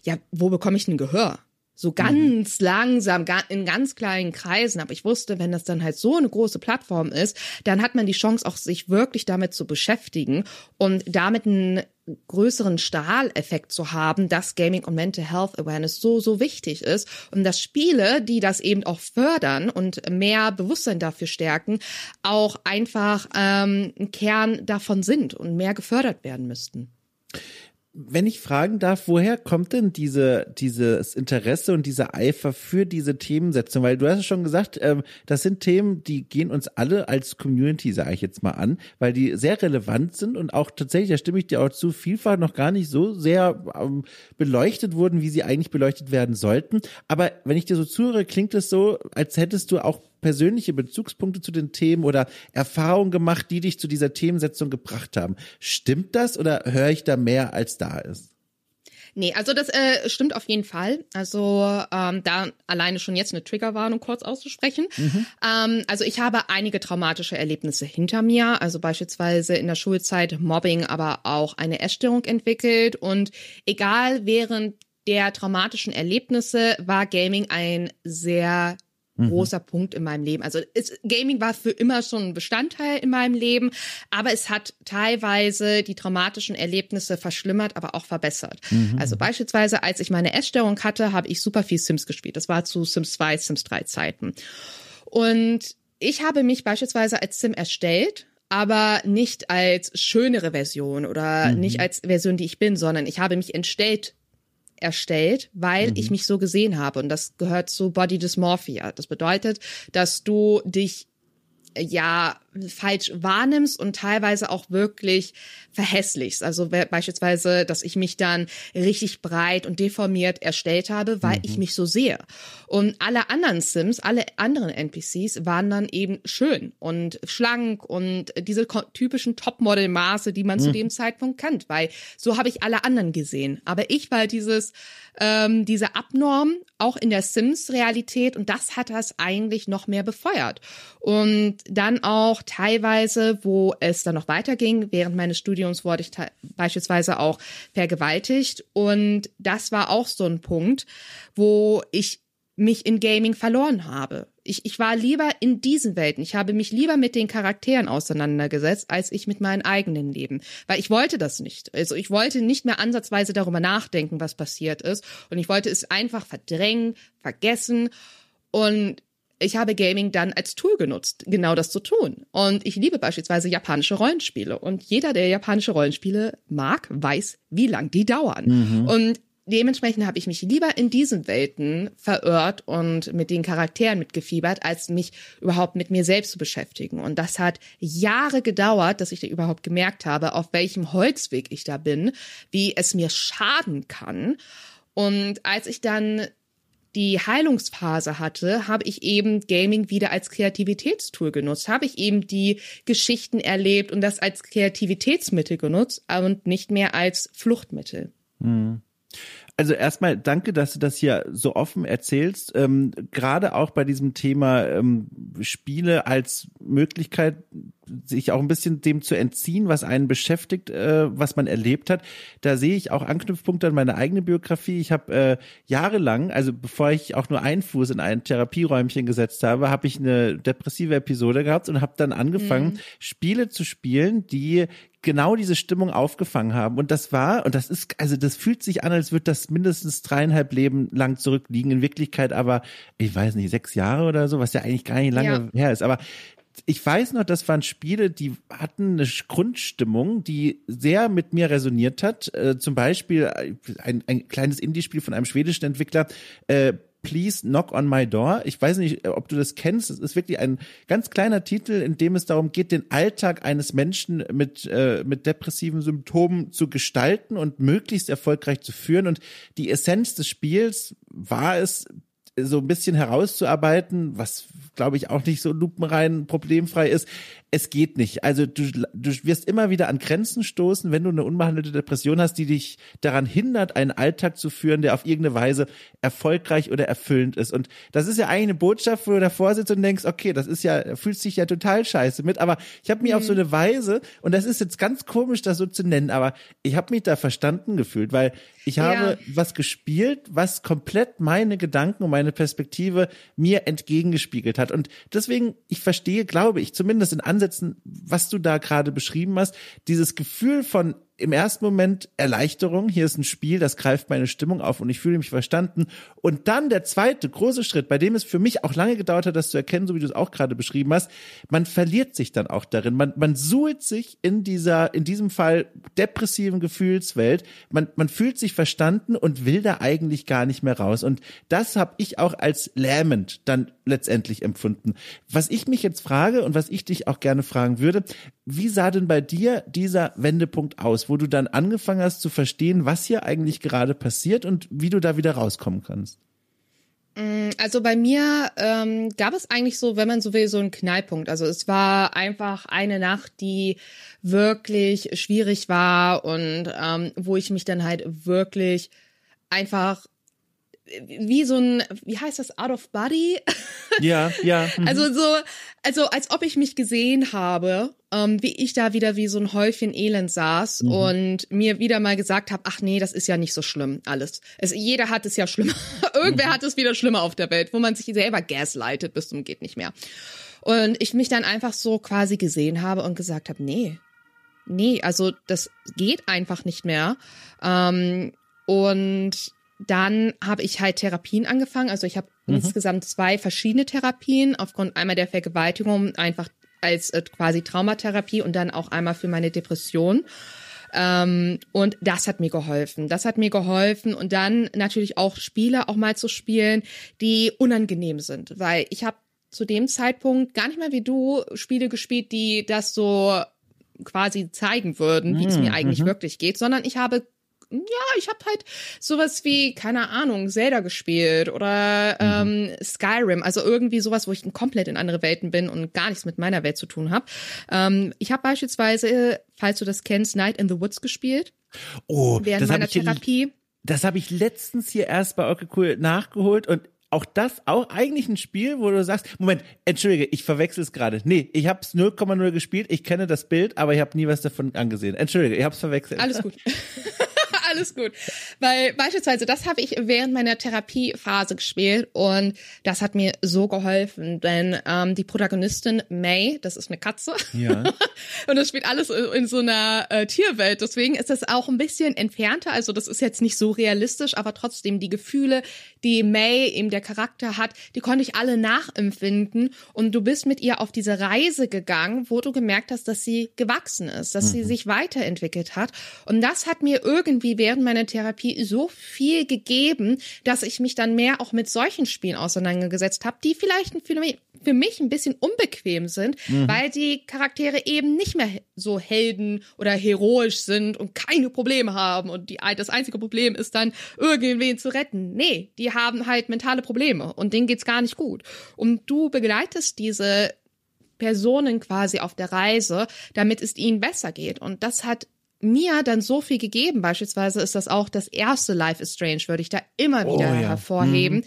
ja, wo bekomme ich ein Gehör? so ganz mhm. langsam, in ganz kleinen Kreisen. Aber ich wusste, wenn das dann halt so eine große Plattform ist, dann hat man die Chance, auch sich wirklich damit zu beschäftigen und damit einen größeren Stahleffekt zu haben, dass Gaming und Mental Health Awareness so, so wichtig ist und dass Spiele, die das eben auch fördern und mehr Bewusstsein dafür stärken, auch einfach ähm, ein Kern davon sind und mehr gefördert werden müssten wenn ich fragen darf, woher kommt denn diese, dieses Interesse und dieser Eifer für diese Themensetzung? Weil du hast es schon gesagt, ähm, das sind Themen, die gehen uns alle als Community, sage ich jetzt mal an, weil die sehr relevant sind und auch tatsächlich, da stimme ich dir auch zu, vielfach noch gar nicht so sehr ähm, beleuchtet wurden, wie sie eigentlich beleuchtet werden sollten. Aber wenn ich dir so zuhöre, klingt es so, als hättest du auch persönliche Bezugspunkte zu den Themen oder Erfahrungen gemacht, die dich zu dieser Themensetzung gebracht haben. Stimmt das oder höre ich da mehr, als da ist? Nee, also das äh, stimmt auf jeden Fall. Also ähm, da alleine schon jetzt eine Triggerwarnung kurz auszusprechen. Mhm. Ähm, also ich habe einige traumatische Erlebnisse hinter mir, also beispielsweise in der Schulzeit Mobbing, aber auch eine Essstörung entwickelt. Und egal während der traumatischen Erlebnisse war Gaming ein sehr Mhm. großer Punkt in meinem Leben. Also es, Gaming war für immer schon ein Bestandteil in meinem Leben, aber es hat teilweise die traumatischen Erlebnisse verschlimmert, aber auch verbessert. Mhm. Also beispielsweise, als ich meine Essstörung hatte, habe ich super viel Sims gespielt. Das war zu Sims 2, Sims 3 Zeiten. Und ich habe mich beispielsweise als Sim erstellt, aber nicht als schönere Version oder mhm. nicht als Version, die ich bin, sondern ich habe mich entstellt erstellt, weil mhm. ich mich so gesehen habe. Und das gehört zu Body Dysmorphia. Das bedeutet, dass du dich ja falsch wahrnimmst und teilweise auch wirklich verhässlichst. Also beispielsweise, dass ich mich dann richtig breit und deformiert erstellt habe, weil mhm. ich mich so sehe. Und alle anderen Sims, alle anderen NPCs waren dann eben schön und schlank und diese typischen Topmodel-Maße, die man mhm. zu dem Zeitpunkt kennt, weil so habe ich alle anderen gesehen. Aber ich war dieses ähm, diese Abnorm auch in der Sims-Realität und das hat das eigentlich noch mehr befeuert. Und dann auch teilweise, wo es dann noch weiterging, während meines Studiums wurde ich beispielsweise auch vergewaltigt und das war auch so ein Punkt, wo ich mich in Gaming verloren habe. Ich, ich war lieber in diesen Welten. Ich habe mich lieber mit den Charakteren auseinandergesetzt, als ich mit meinem eigenen Leben. Weil ich wollte das nicht. Also ich wollte nicht mehr ansatzweise darüber nachdenken, was passiert ist. Und ich wollte es einfach verdrängen, vergessen. Und ich habe Gaming dann als Tool genutzt, genau das zu tun. Und ich liebe beispielsweise japanische Rollenspiele. Und jeder, der japanische Rollenspiele mag, weiß, wie lang die dauern. Mhm. Und dementsprechend habe ich mich lieber in diesen Welten verirrt und mit den Charakteren mitgefiebert, als mich überhaupt mit mir selbst zu beschäftigen. Und das hat Jahre gedauert, dass ich da überhaupt gemerkt habe, auf welchem Holzweg ich da bin, wie es mir schaden kann. Und als ich dann die Heilungsphase hatte, habe ich eben Gaming wieder als Kreativitätstool genutzt, habe ich eben die Geschichten erlebt und das als Kreativitätsmittel genutzt und nicht mehr als Fluchtmittel. Mhm. Also erstmal danke, dass du das hier so offen erzählst. Ähm, Gerade auch bei diesem Thema ähm, Spiele als Möglichkeit, sich auch ein bisschen dem zu entziehen, was einen beschäftigt, äh, was man erlebt hat. Da sehe ich auch Anknüpfpunkte an meine eigene Biografie. Ich habe äh, jahrelang, also bevor ich auch nur einen Fuß in ein Therapieräumchen gesetzt habe, habe ich eine depressive Episode gehabt und habe dann angefangen, mhm. Spiele zu spielen, die genau diese Stimmung aufgefangen haben. Und das war, und das ist, also das fühlt sich an, als würde das mindestens dreieinhalb Leben lang zurückliegen. In Wirklichkeit aber, ich weiß nicht, sechs Jahre oder so, was ja eigentlich gar nicht lange ja. her ist. Aber ich weiß noch, das waren Spiele, die hatten eine Grundstimmung, die sehr mit mir resoniert hat. Äh, zum Beispiel ein, ein kleines Indie-Spiel von einem schwedischen Entwickler, äh, Please Knock on My Door. Ich weiß nicht, ob du das kennst. Es ist wirklich ein ganz kleiner Titel, in dem es darum geht, den Alltag eines Menschen mit, äh, mit depressiven Symptomen zu gestalten und möglichst erfolgreich zu führen. Und die Essenz des Spiels war es, so ein bisschen herauszuarbeiten, was glaube ich auch nicht so lupenrein problemfrei ist, es geht nicht. Also du, du wirst immer wieder an Grenzen stoßen, wenn du eine unbehandelte Depression hast, die dich daran hindert, einen Alltag zu führen, der auf irgendeine Weise erfolgreich oder erfüllend ist. Und das ist ja eigentlich eine Botschaft, wo du davor sitzt und denkst, okay, das ist ja, fühlst dich ja total scheiße mit, aber ich habe mich mhm. auf so mhm. eine Weise, und das ist jetzt ganz komisch, das so zu nennen, aber ich habe mich da verstanden gefühlt, weil ich ja. habe was gespielt, was komplett meine Gedanken und meine Perspektive mir entgegengespiegelt hat. Und deswegen, ich verstehe, glaube ich, zumindest in Ansätzen, was du da gerade beschrieben hast, dieses Gefühl von im ersten Moment Erleichterung. Hier ist ein Spiel, das greift meine Stimmung auf und ich fühle mich verstanden. Und dann der zweite große Schritt, bei dem es für mich auch lange gedauert hat, das zu erkennen, so wie du es auch gerade beschrieben hast. Man verliert sich dann auch darin. Man, man suhlt sich in dieser, in diesem Fall depressiven Gefühlswelt. Man, man fühlt sich verstanden und will da eigentlich gar nicht mehr raus. Und das habe ich auch als lähmend dann letztendlich empfunden. Was ich mich jetzt frage und was ich dich auch gerne fragen würde, wie sah denn bei dir dieser Wendepunkt aus? wo du dann angefangen hast zu verstehen, was hier eigentlich gerade passiert und wie du da wieder rauskommen kannst? Mm, also bei mir ähm, gab es eigentlich so, wenn man so will, so einen Knallpunkt. Also es war einfach eine Nacht, die wirklich schwierig war und ähm, wo ich mich dann halt wirklich einfach wie so ein, wie heißt das, out of body? Ja, ja. Mhm. Also so, also als ob ich mich gesehen habe, ähm, wie ich da wieder wie so ein Häufchen Elend saß mhm. und mir wieder mal gesagt habe, ach nee, das ist ja nicht so schlimm alles. Es, jeder hat es ja schlimmer. Irgendwer mhm. hat es wieder schlimmer auf der Welt, wo man sich selber gaslightet bis zum geht nicht mehr. Und ich mich dann einfach so quasi gesehen habe und gesagt habe, nee, nee, also das geht einfach nicht mehr. Ähm, und dann habe ich halt Therapien angefangen. Also ich habe mhm. insgesamt zwei verschiedene Therapien aufgrund einmal der Vergewaltigung einfach als äh, quasi Traumatherapie und dann auch einmal für meine Depression. Ähm, und das hat mir geholfen. Das hat mir geholfen und dann natürlich auch Spiele auch mal zu spielen, die unangenehm sind, weil ich habe zu dem Zeitpunkt gar nicht mehr wie du Spiele gespielt, die das so quasi zeigen würden, wie es mir mhm, eigentlich mhm. wirklich geht, sondern ich habe ja, ich habe halt sowas wie, keine Ahnung, Zelda gespielt oder mhm. ähm, Skyrim, also irgendwie sowas, wo ich komplett in andere Welten bin und gar nichts mit meiner Welt zu tun habe. Ähm, ich habe beispielsweise, falls du das kennst, Night in the Woods gespielt. Oh, während das meiner Therapie. Das habe ich letztens hier erst bei Okay Cool nachgeholt und auch das auch eigentlich ein Spiel, wo du sagst, Moment, entschuldige, ich verwechsel es gerade. Nee, ich habe es 0,0 gespielt, ich kenne das Bild, aber ich habe nie was davon angesehen. Entschuldige, ich habe es verwechselt. Alles gut. alles gut. Weil beispielsweise, das habe ich während meiner Therapiephase gespielt und das hat mir so geholfen, denn ähm, die Protagonistin May, das ist eine Katze. Ja. und das spielt alles in so einer äh, Tierwelt. Deswegen ist das auch ein bisschen entfernter. Also das ist jetzt nicht so realistisch, aber trotzdem die Gefühle, die May eben der Charakter hat, die konnte ich alle nachempfinden. Und du bist mit ihr auf diese Reise gegangen, wo du gemerkt hast, dass sie gewachsen ist, dass mhm. sie sich weiterentwickelt hat. Und das hat mir irgendwie während meiner Therapie so viel gegeben, dass ich mich dann mehr auch mit solchen Spielen auseinandergesetzt habe, die vielleicht für mich, für mich ein bisschen unbequem sind, mhm. weil die Charaktere eben nicht mehr so helden oder heroisch sind und keine Probleme haben und die, das einzige Problem ist dann, irgendwen zu retten. Nee, die haben halt mentale Probleme und denen geht's gar nicht gut. Und du begleitest diese Personen quasi auf der Reise, damit es ihnen besser geht. Und das hat mir dann so viel gegeben. Beispielsweise ist das auch das erste Life is Strange, würde ich da immer oh wieder oh, ja. hervorheben, mhm.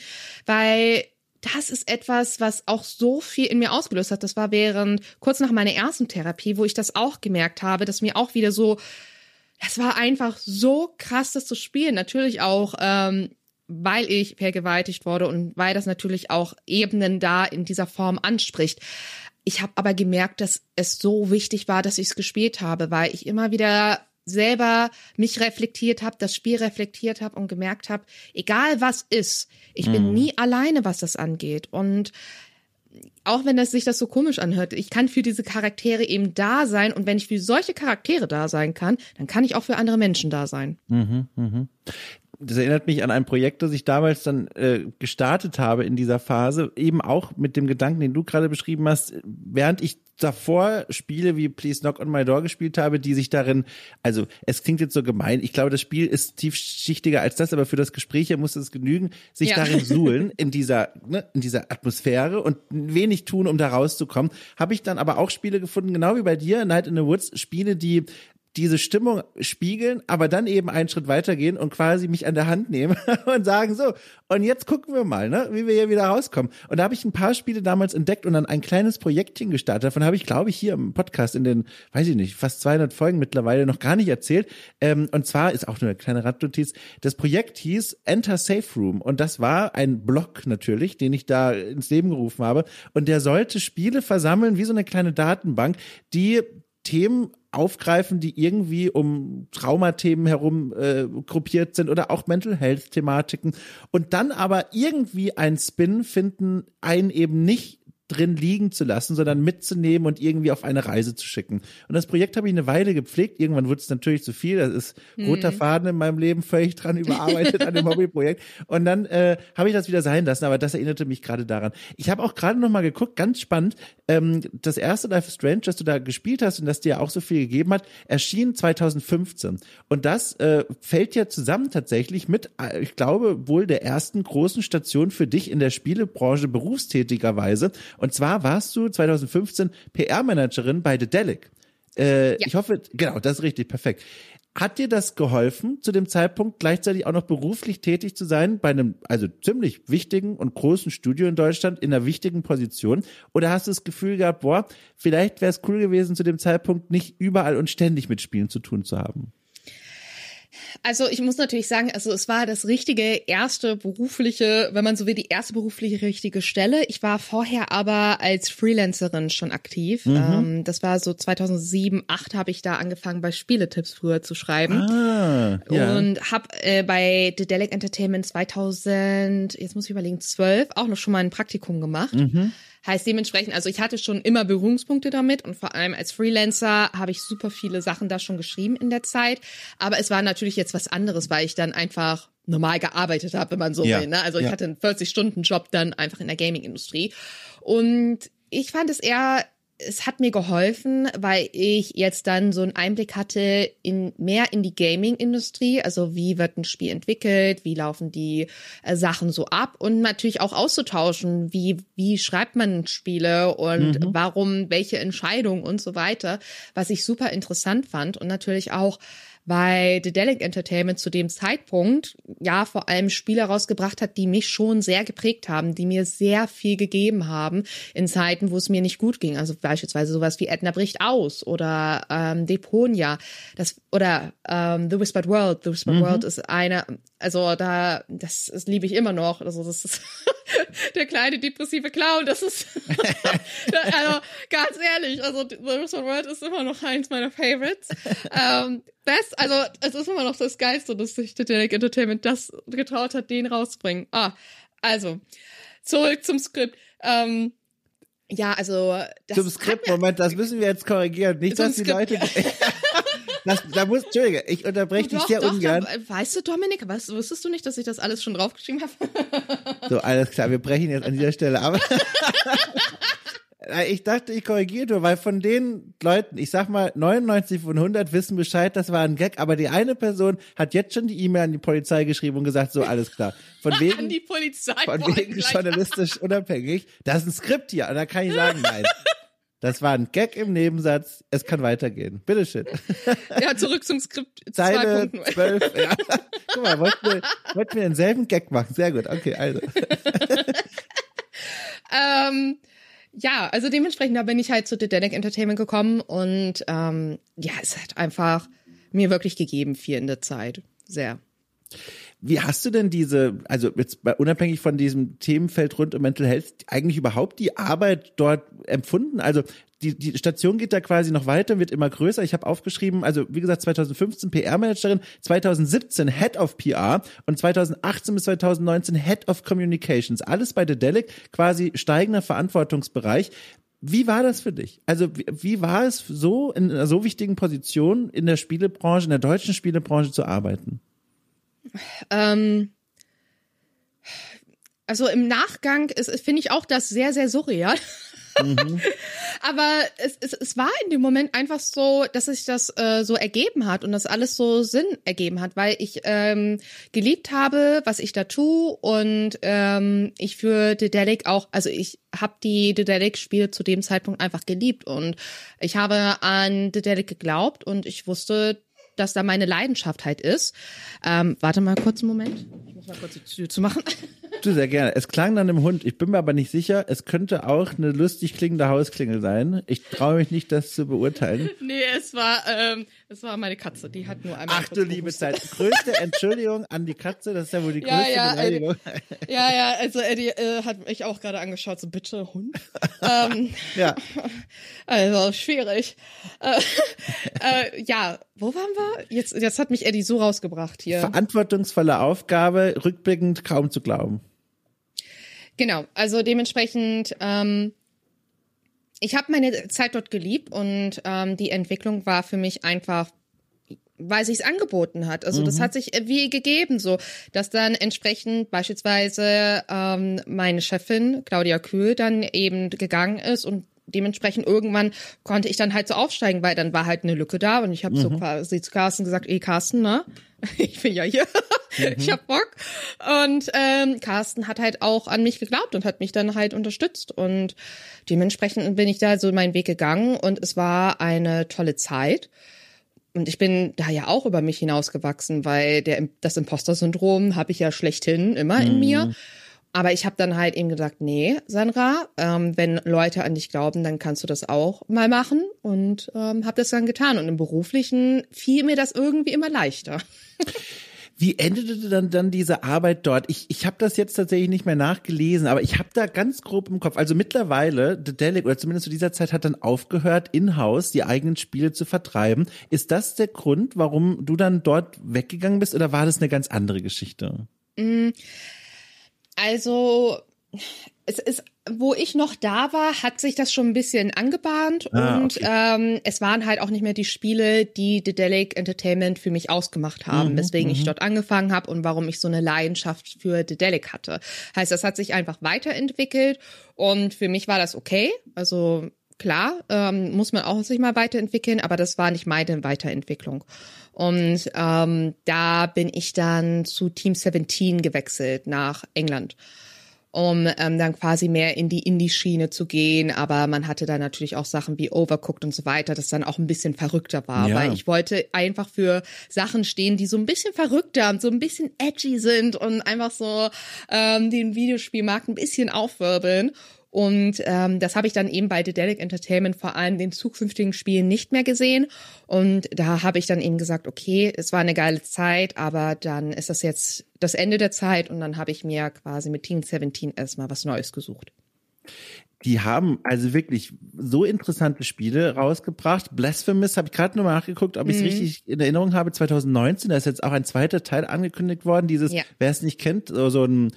weil das ist etwas, was auch so viel in mir ausgelöst hat. Das war während kurz nach meiner ersten Therapie, wo ich das auch gemerkt habe, dass mir auch wieder so, das war einfach so krass, das zu spielen. Natürlich auch, ähm, weil ich vergewaltigt wurde und weil das natürlich auch Ebenen da in dieser Form anspricht. Ich habe aber gemerkt, dass es so wichtig war, dass ich es gespielt habe, weil ich immer wieder selber mich reflektiert habe, das Spiel reflektiert habe und gemerkt habe, egal was ist, ich mhm. bin nie alleine, was das angeht. Und auch wenn das sich das so komisch anhört, ich kann für diese Charaktere eben da sein und wenn ich für solche Charaktere da sein kann, dann kann ich auch für andere Menschen da sein. Mhm, mh das erinnert mich an ein Projekt, das ich damals dann äh, gestartet habe in dieser Phase, eben auch mit dem Gedanken, den du gerade beschrieben hast, während ich davor Spiele wie Please Knock on My Door gespielt habe, die sich darin, also es klingt jetzt so gemein, ich glaube, das Spiel ist tiefschichtiger als das, aber für das Gespräch hier muss es genügen, sich ja. darin suhlen, in dieser, ne, in dieser Atmosphäre und wenig tun, um da rauszukommen. Habe ich dann aber auch Spiele gefunden, genau wie bei dir, Night in the Woods, Spiele, die diese Stimmung spiegeln, aber dann eben einen Schritt weitergehen und quasi mich an der Hand nehmen und sagen so, und jetzt gucken wir mal, ne, wie wir hier wieder rauskommen. Und da habe ich ein paar Spiele damals entdeckt und dann ein kleines Projektchen gestartet. Davon habe ich, glaube ich, hier im Podcast in den, weiß ich nicht, fast 200 Folgen mittlerweile noch gar nicht erzählt. Ähm, und zwar ist auch nur eine kleine Radnotiz. Das Projekt hieß Enter Safe Room und das war ein Blog natürlich, den ich da ins Leben gerufen habe und der sollte Spiele versammeln wie so eine kleine Datenbank, die Themen aufgreifen, die irgendwie um Traumathemen herum äh, gruppiert sind oder auch Mental Health Thematiken und dann aber irgendwie ein Spin finden, einen eben nicht drin liegen zu lassen, sondern mitzunehmen und irgendwie auf eine Reise zu schicken. Und das Projekt habe ich eine Weile gepflegt. Irgendwann wurde es natürlich zu viel. Das ist roter Mhm. Faden in meinem Leben, völlig dran überarbeitet an dem Hobbyprojekt. Und dann äh, habe ich das wieder sein lassen, aber das erinnerte mich gerade daran. Ich habe auch gerade noch mal geguckt, ganz spannend, ähm, das erste Life is Strange, das du da gespielt hast und das dir auch so viel gegeben hat, erschien 2015. Und das äh, fällt ja zusammen tatsächlich mit, äh, ich glaube, wohl der ersten großen Station für dich in der Spielebranche berufstätigerweise. Und zwar warst du 2015 PR-Managerin bei The Delic. Äh, Ja. Ich hoffe, genau, das ist richtig, perfekt. Hat dir das geholfen, zu dem Zeitpunkt gleichzeitig auch noch beruflich tätig zu sein, bei einem also ziemlich wichtigen und großen Studio in Deutschland in einer wichtigen Position? Oder hast du das Gefühl gehabt, boah, vielleicht wäre es cool gewesen, zu dem Zeitpunkt nicht überall und ständig mit Spielen zu tun zu haben? Also ich muss natürlich sagen, also es war das richtige erste berufliche, wenn man so will, die erste berufliche richtige Stelle. Ich war vorher aber als Freelancerin schon aktiv. Ähm, das war so 2007, 8 habe ich da angefangen, bei Spieletipps früher zu schreiben. Ah, ja. Und habe äh, bei The Delic Entertainment 2000, jetzt muss ich überlegen, 12 auch noch schon mal ein Praktikum gemacht. Heißt dementsprechend, also ich hatte schon immer Berührungspunkte damit und vor allem als Freelancer habe ich super viele Sachen da schon geschrieben in der Zeit. Aber es war natürlich jetzt was anderes, weil ich dann einfach normal gearbeitet habe, wenn man so Ja, will. Ne? Also ich ja. hatte einen 40-Stunden-Job dann einfach in der Gaming-Industrie. Und ich fand es eher es hat mir geholfen, weil ich jetzt dann so einen Einblick hatte in mehr in die Gaming-Industrie, also wie wird ein Spiel entwickelt, wie laufen die äh, Sachen so ab und natürlich auch auszutauschen, wie wie schreibt man Spiele und warum welche Entscheidungen und so weiter, was ich super interessant fand und natürlich auch weil The Delic Entertainment zu dem Zeitpunkt ja vor allem Spiele rausgebracht hat, die mich schon sehr geprägt haben, die mir sehr viel gegeben haben in Zeiten, wo es mir nicht gut ging. Also beispielsweise sowas wie Edna bricht aus oder ähm, Deponia, das oder ähm, The Whispered World. The Whispered World ist eine, also da das, das liebe ich immer noch. Also das ist der kleine depressive Clown. Das ist also ganz ehrlich, also The Whispered World ist immer noch eins meiner Favorites. Ähm, das, also es ist immer noch das Geilste, dass sich Titanic Entertainment das getraut hat, den rauszubringen. Ah, also zurück zum Skript. Ähm, ja, also das Zum Skript, Moment, das müssen wir jetzt korrigieren. Nicht, dass die Skript, Leute. das, da muss, Entschuldige, ich unterbreche dich Doch, sehr doch, ungern. Da, weißt du, Dominik, was, wusstest du nicht, dass ich das alles schon draufgeschrieben habe? So, alles klar, wir brechen jetzt an dieser Stelle ab. Ich dachte, ich korrigiere nur, weil von den Leuten, ich sag mal, 99 von 100 wissen Bescheid, das war ein Gag, aber die eine Person hat jetzt schon die E-Mail an die Polizei geschrieben und gesagt, so, alles klar. Von An wegen, die Polizei. von wegen journalistisch unabhängig. Das ist ein Skript hier, und da kann ich sagen, nein. Das war ein Gag im Nebensatz, es kann weitergehen. Bitteschön. Ja, zurück zum Skript 2.0. 12, ja. Guck mal, wollten wir, wollten wir denselben Gag machen. Sehr gut, okay, also. Ähm, ja, also dementsprechend, da bin ich halt zu Titanic Entertainment gekommen und ähm, ja, es hat einfach mir wirklich gegeben viel in der Zeit. Sehr. Wie hast du denn diese, also jetzt unabhängig von diesem Themenfeld rund um Mental Health, eigentlich überhaupt die Arbeit dort empfunden? Also die, die Station geht da quasi noch weiter, wird immer größer. Ich habe aufgeschrieben, also wie gesagt, 2015 PR-Managerin, 2017 Head of PR und 2018 bis 2019 Head of Communications. Alles bei The Delic, quasi steigender Verantwortungsbereich. Wie war das für dich? Also wie, wie war es so in einer so wichtigen Position in der Spielebranche, in der deutschen Spielebranche zu arbeiten? Ähm, also im Nachgang finde ich auch das sehr, sehr surreal. Aber es, es, es war in dem Moment einfach so, dass sich das äh, so ergeben hat und das alles so Sinn ergeben hat, weil ich ähm, geliebt habe, was ich da tue und ähm, ich für Dedelic auch, also ich habe die Dedelic-Spiele zu dem Zeitpunkt einfach geliebt und ich habe an Dedelic geglaubt und ich wusste, dass da meine Leidenschaft halt ist. Ähm, warte mal kurz einen Moment. Ich muss mal kurz die Tür zu machen. Du, sehr gerne. Es klang dann im Hund. Ich bin mir aber nicht sicher. Es könnte auch eine lustig klingende Hausklingel sein. Ich traue mich nicht, das zu beurteilen. nee, es war, ähm, es war meine Katze. Die hat nur einmal. Ach du liebe. Zeit. Größte Entschuldigung an die Katze. Das ist ja wohl die Ja, größte ja, Beleidigung. Ja, ja, also Eddie äh, hat mich auch gerade angeschaut, so bitte Hund. ähm, Ja. also schwierig. Äh, äh, ja, wo waren wir? Jetzt, jetzt hat mich Eddie so rausgebracht hier. Verantwortungsvolle Aufgabe, rückblickend kaum zu glauben. Genau, also dementsprechend, ähm, ich habe meine Zeit dort geliebt und ähm, die Entwicklung war für mich einfach weil sich's angeboten hat. Also mhm. das hat sich wie gegeben, so dass dann entsprechend beispielsweise ähm, meine Chefin Claudia Kühl dann eben gegangen ist und dementsprechend irgendwann konnte ich dann halt so aufsteigen, weil dann war halt eine Lücke da und ich habe mhm. so quasi zu Carsten gesagt, ey Carsten, ne? Ich bin ja hier. Mhm. Ich hab Bock. Und ähm, Carsten hat halt auch an mich geglaubt und hat mich dann halt unterstützt. Und dementsprechend bin ich da so meinen Weg gegangen und es war eine tolle Zeit. Und ich bin da ja auch über mich hinausgewachsen, weil der, das Imposter-Syndrom habe ich ja schlechthin immer mhm. in mir. Aber ich habe dann halt eben gesagt, nee, Sandra, ähm, wenn Leute an dich glauben, dann kannst du das auch mal machen und ähm, habe das dann getan. Und im beruflichen fiel mir das irgendwie immer leichter. Wie endete dann dann diese Arbeit dort? Ich, ich habe das jetzt tatsächlich nicht mehr nachgelesen, aber ich habe da ganz grob im Kopf. Also mittlerweile, The Delic, oder zumindest zu dieser Zeit, hat dann aufgehört, in-house die eigenen Spiele zu vertreiben. Ist das der Grund, warum du dann dort weggegangen bist, oder war das eine ganz andere Geschichte? Mm. Also es ist, wo ich noch da war, hat sich das schon ein bisschen angebahnt ah, und okay. ähm, es waren halt auch nicht mehr die Spiele, die Dedelic Entertainment für mich ausgemacht haben, mhm, weswegen ich mhm. dort angefangen habe und warum ich so eine Leidenschaft für Dedelic hatte. Heißt, das hat sich einfach weiterentwickelt und für mich war das okay. Also klar, ähm, muss man auch sich mal weiterentwickeln, aber das war nicht meine Weiterentwicklung. Und ähm, da bin ich dann zu Team 17 gewechselt nach England um ähm, dann quasi mehr in die Indie-Schiene zu gehen. Aber man hatte da natürlich auch Sachen wie Overcooked und so weiter, das dann auch ein bisschen verrückter war. Ja. Weil ich wollte einfach für Sachen stehen, die so ein bisschen verrückter und so ein bisschen edgy sind und einfach so ähm, den Videospielmarkt ein bisschen aufwirbeln. Und ähm, das habe ich dann eben bei Dedelic Entertainment vor allem den zukünftigen Spielen nicht mehr gesehen. Und da habe ich dann eben gesagt, okay, es war eine geile Zeit, aber dann ist das jetzt das Ende der Zeit und dann habe ich mir quasi mit Teen 17 erstmal was Neues gesucht. Die haben also wirklich so interessante Spiele rausgebracht. Blasphemous habe ich gerade nur mal nachgeguckt, ob ich es mhm. richtig in Erinnerung habe. 2019, da ist jetzt auch ein zweiter Teil angekündigt worden. Dieses, ja. wer es nicht kennt, so, so ein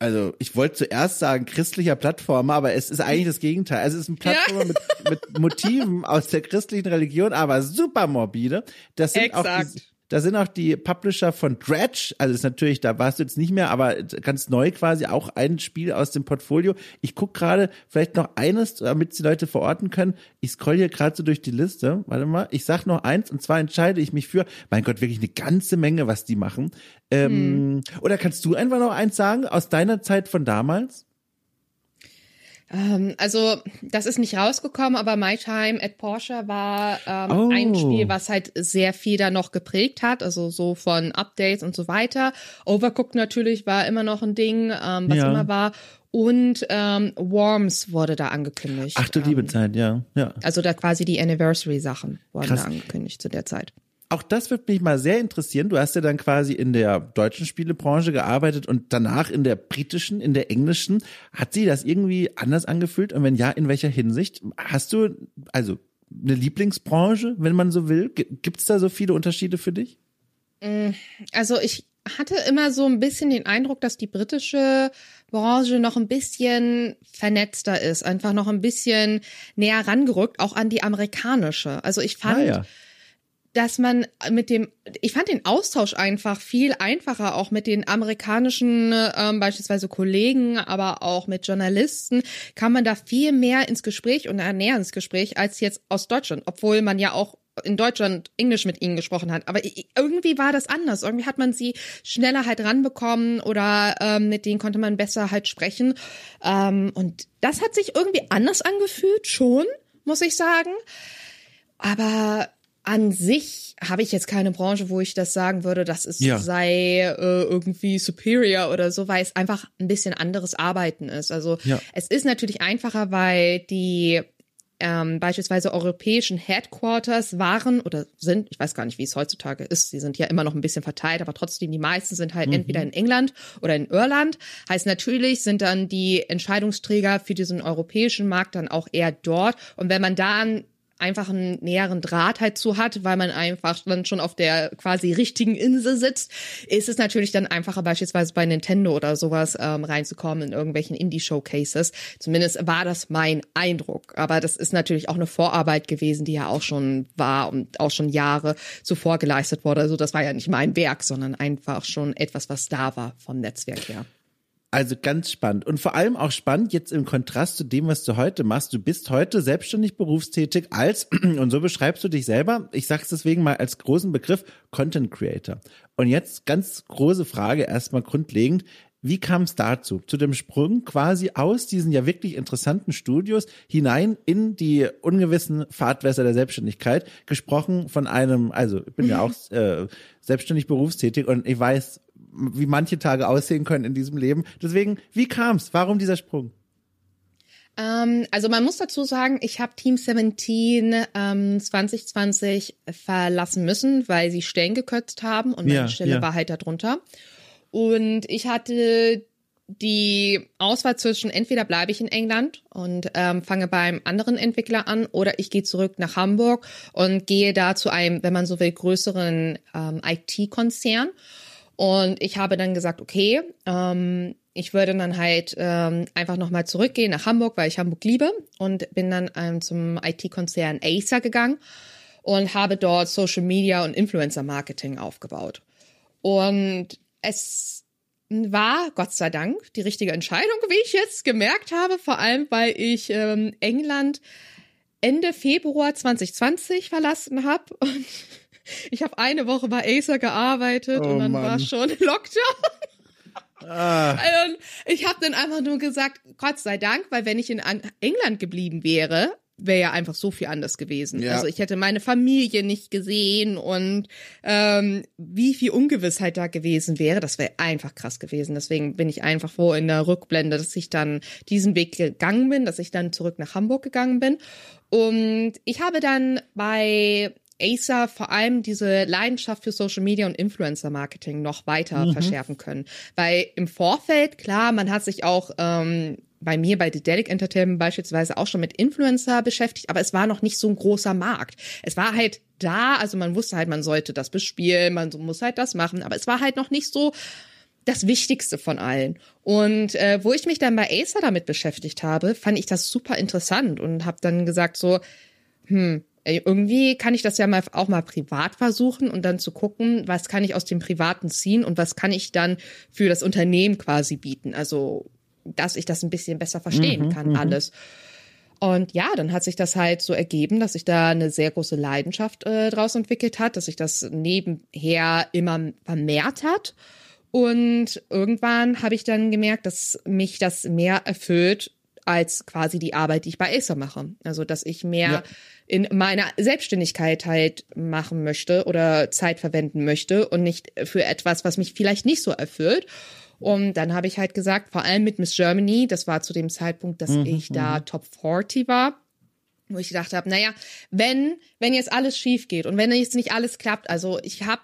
also ich wollte zuerst sagen christlicher Plattformer, aber es ist eigentlich das Gegenteil. Also es ist ein Plattformer ja. mit, mit Motiven aus der christlichen Religion, aber super morbide. Das sind Exakt. auch die, da sind auch die Publisher von Dredge, also ist natürlich, da warst du jetzt nicht mehr, aber ganz neu quasi auch ein Spiel aus dem Portfolio. Ich guck gerade vielleicht noch eines, damit die Leute verorten können. Ich scroll hier gerade so durch die Liste. Warte mal, ich sag noch eins und zwar entscheide ich mich für, mein Gott, wirklich eine ganze Menge, was die machen. Ähm, hm. Oder kannst du einfach noch eins sagen aus deiner Zeit von damals? Ähm, also, das ist nicht rausgekommen, aber My Time at Porsche war ähm, oh. ein Spiel, was halt sehr viel da noch geprägt hat, also so von Updates und so weiter. Overcooked natürlich war immer noch ein Ding, ähm, was ja. immer war. Und ähm, Worms wurde da angekündigt. Ach du liebe ähm, Zeit, ja. ja. Also da quasi die Anniversary-Sachen wurden Krass. da angekündigt zu der Zeit auch das wird mich mal sehr interessieren. Du hast ja dann quasi in der deutschen Spielebranche gearbeitet und danach in der britischen, in der englischen. Hat sie das irgendwie anders angefühlt? Und wenn ja, in welcher Hinsicht? Hast du also eine Lieblingsbranche, wenn man so will? Gibt es da so viele Unterschiede für dich? Mm, also ich hatte immer so ein bisschen den Eindruck, dass die britische Branche noch ein bisschen vernetzter ist, einfach noch ein bisschen näher rangerückt, auch an die amerikanische. Also ich fand, ah, ja dass man mit dem, ich fand den Austausch einfach viel einfacher, auch mit den amerikanischen ähm, beispielsweise Kollegen, aber auch mit Journalisten, kann man da viel mehr ins Gespräch und näher ins Gespräch als jetzt aus Deutschland, obwohl man ja auch in Deutschland Englisch mit ihnen gesprochen hat. Aber irgendwie war das anders. Irgendwie hat man sie schneller halt ranbekommen oder ähm, mit denen konnte man besser halt sprechen. Ähm, und das hat sich irgendwie anders angefühlt, schon, muss ich sagen. Aber an sich habe ich jetzt keine Branche, wo ich das sagen würde, dass es ja. sei äh, irgendwie superior oder so, weil es einfach ein bisschen anderes Arbeiten ist. Also ja. es ist natürlich einfacher, weil die ähm, beispielsweise europäischen Headquarters waren oder sind, ich weiß gar nicht, wie es heutzutage ist, sie sind ja immer noch ein bisschen verteilt, aber trotzdem die meisten sind halt mhm. entweder in England oder in Irland. Heißt natürlich sind dann die Entscheidungsträger für diesen europäischen Markt dann auch eher dort. Und wenn man dann einfach einen näheren Draht halt zu hat, weil man einfach dann schon auf der quasi richtigen Insel sitzt, ist es natürlich dann einfacher beispielsweise bei Nintendo oder sowas ähm, reinzukommen in irgendwelchen Indie-Showcases. Zumindest war das mein Eindruck. Aber das ist natürlich auch eine Vorarbeit gewesen, die ja auch schon war und auch schon Jahre zuvor geleistet wurde. Also das war ja nicht mein Werk, sondern einfach schon etwas, was da war vom Netzwerk her. Also ganz spannend und vor allem auch spannend jetzt im Kontrast zu dem, was du heute machst. Du bist heute selbstständig berufstätig als, und so beschreibst du dich selber, ich sag's deswegen mal als großen Begriff, Content Creator. Und jetzt ganz große Frage erstmal grundlegend. Wie kam es dazu? Zu dem Sprung quasi aus diesen ja wirklich interessanten Studios hinein in die ungewissen Fahrtwässer der Selbstständigkeit, gesprochen von einem, also ich bin ja auch äh, selbstständig berufstätig und ich weiß, wie manche Tage aussehen können in diesem Leben. Deswegen, wie kam's? Warum dieser Sprung? Ähm, also man muss dazu sagen, ich habe Team 17 ähm, 2020 verlassen müssen, weil sie Stellen gekürzt haben und meine ja, Stelle ja. war halt darunter. Und ich hatte die Auswahl zwischen entweder bleibe ich in England und ähm, fange beim anderen Entwickler an oder ich gehe zurück nach Hamburg und gehe da zu einem, wenn man so will, größeren ähm, IT-Konzern. Und ich habe dann gesagt, okay, ähm, ich würde dann halt ähm, einfach nochmal zurückgehen nach Hamburg, weil ich Hamburg liebe und bin dann ähm, zum IT-Konzern Acer gegangen und habe dort Social Media und Influencer Marketing aufgebaut. Und es war, Gott sei Dank, die richtige Entscheidung, wie ich jetzt gemerkt habe, vor allem weil ich ähm, England Ende Februar 2020 verlassen habe ich habe eine Woche bei Acer gearbeitet oh, und dann Mann. war schon Lockdown. Ah. Also, ich habe dann einfach nur gesagt, Gott sei Dank, weil wenn ich in England geblieben wäre, wäre ja einfach so viel anders gewesen. Ja. Also ich hätte meine Familie nicht gesehen und ähm, wie viel Ungewissheit da gewesen wäre, das wäre einfach krass gewesen. Deswegen bin ich einfach froh in der Rückblende, dass ich dann diesen Weg gegangen bin, dass ich dann zurück nach Hamburg gegangen bin. Und ich habe dann bei Acer vor allem diese Leidenschaft für Social Media und Influencer Marketing noch weiter mhm. verschärfen können. Weil im Vorfeld, klar, man hat sich auch ähm, bei mir bei Dedelic Entertainment beispielsweise auch schon mit Influencer beschäftigt, aber es war noch nicht so ein großer Markt. Es war halt da, also man wusste halt, man sollte das bespielen, man muss halt das machen, aber es war halt noch nicht so das Wichtigste von allen. Und äh, wo ich mich dann bei Acer damit beschäftigt habe, fand ich das super interessant und habe dann gesagt so, hm, irgendwie kann ich das ja mal auch mal privat versuchen und dann zu gucken, was kann ich aus dem Privaten ziehen und was kann ich dann für das Unternehmen quasi bieten. Also, dass ich das ein bisschen besser verstehen mhm, kann, mhm. alles. Und ja, dann hat sich das halt so ergeben, dass sich da eine sehr große Leidenschaft äh, draus entwickelt hat, dass sich das nebenher immer vermehrt hat. Und irgendwann habe ich dann gemerkt, dass mich das mehr erfüllt als quasi die Arbeit, die ich bei Acer mache. Also, dass ich mehr ja in meiner Selbstständigkeit halt machen möchte oder Zeit verwenden möchte und nicht für etwas, was mich vielleicht nicht so erfüllt. Und dann habe ich halt gesagt, vor allem mit Miss Germany, das war zu dem Zeitpunkt, dass mhm, ich da mhm. Top 40 war, wo ich gedacht habe, naja, wenn, wenn jetzt alles schief geht und wenn jetzt nicht alles klappt, also ich habe,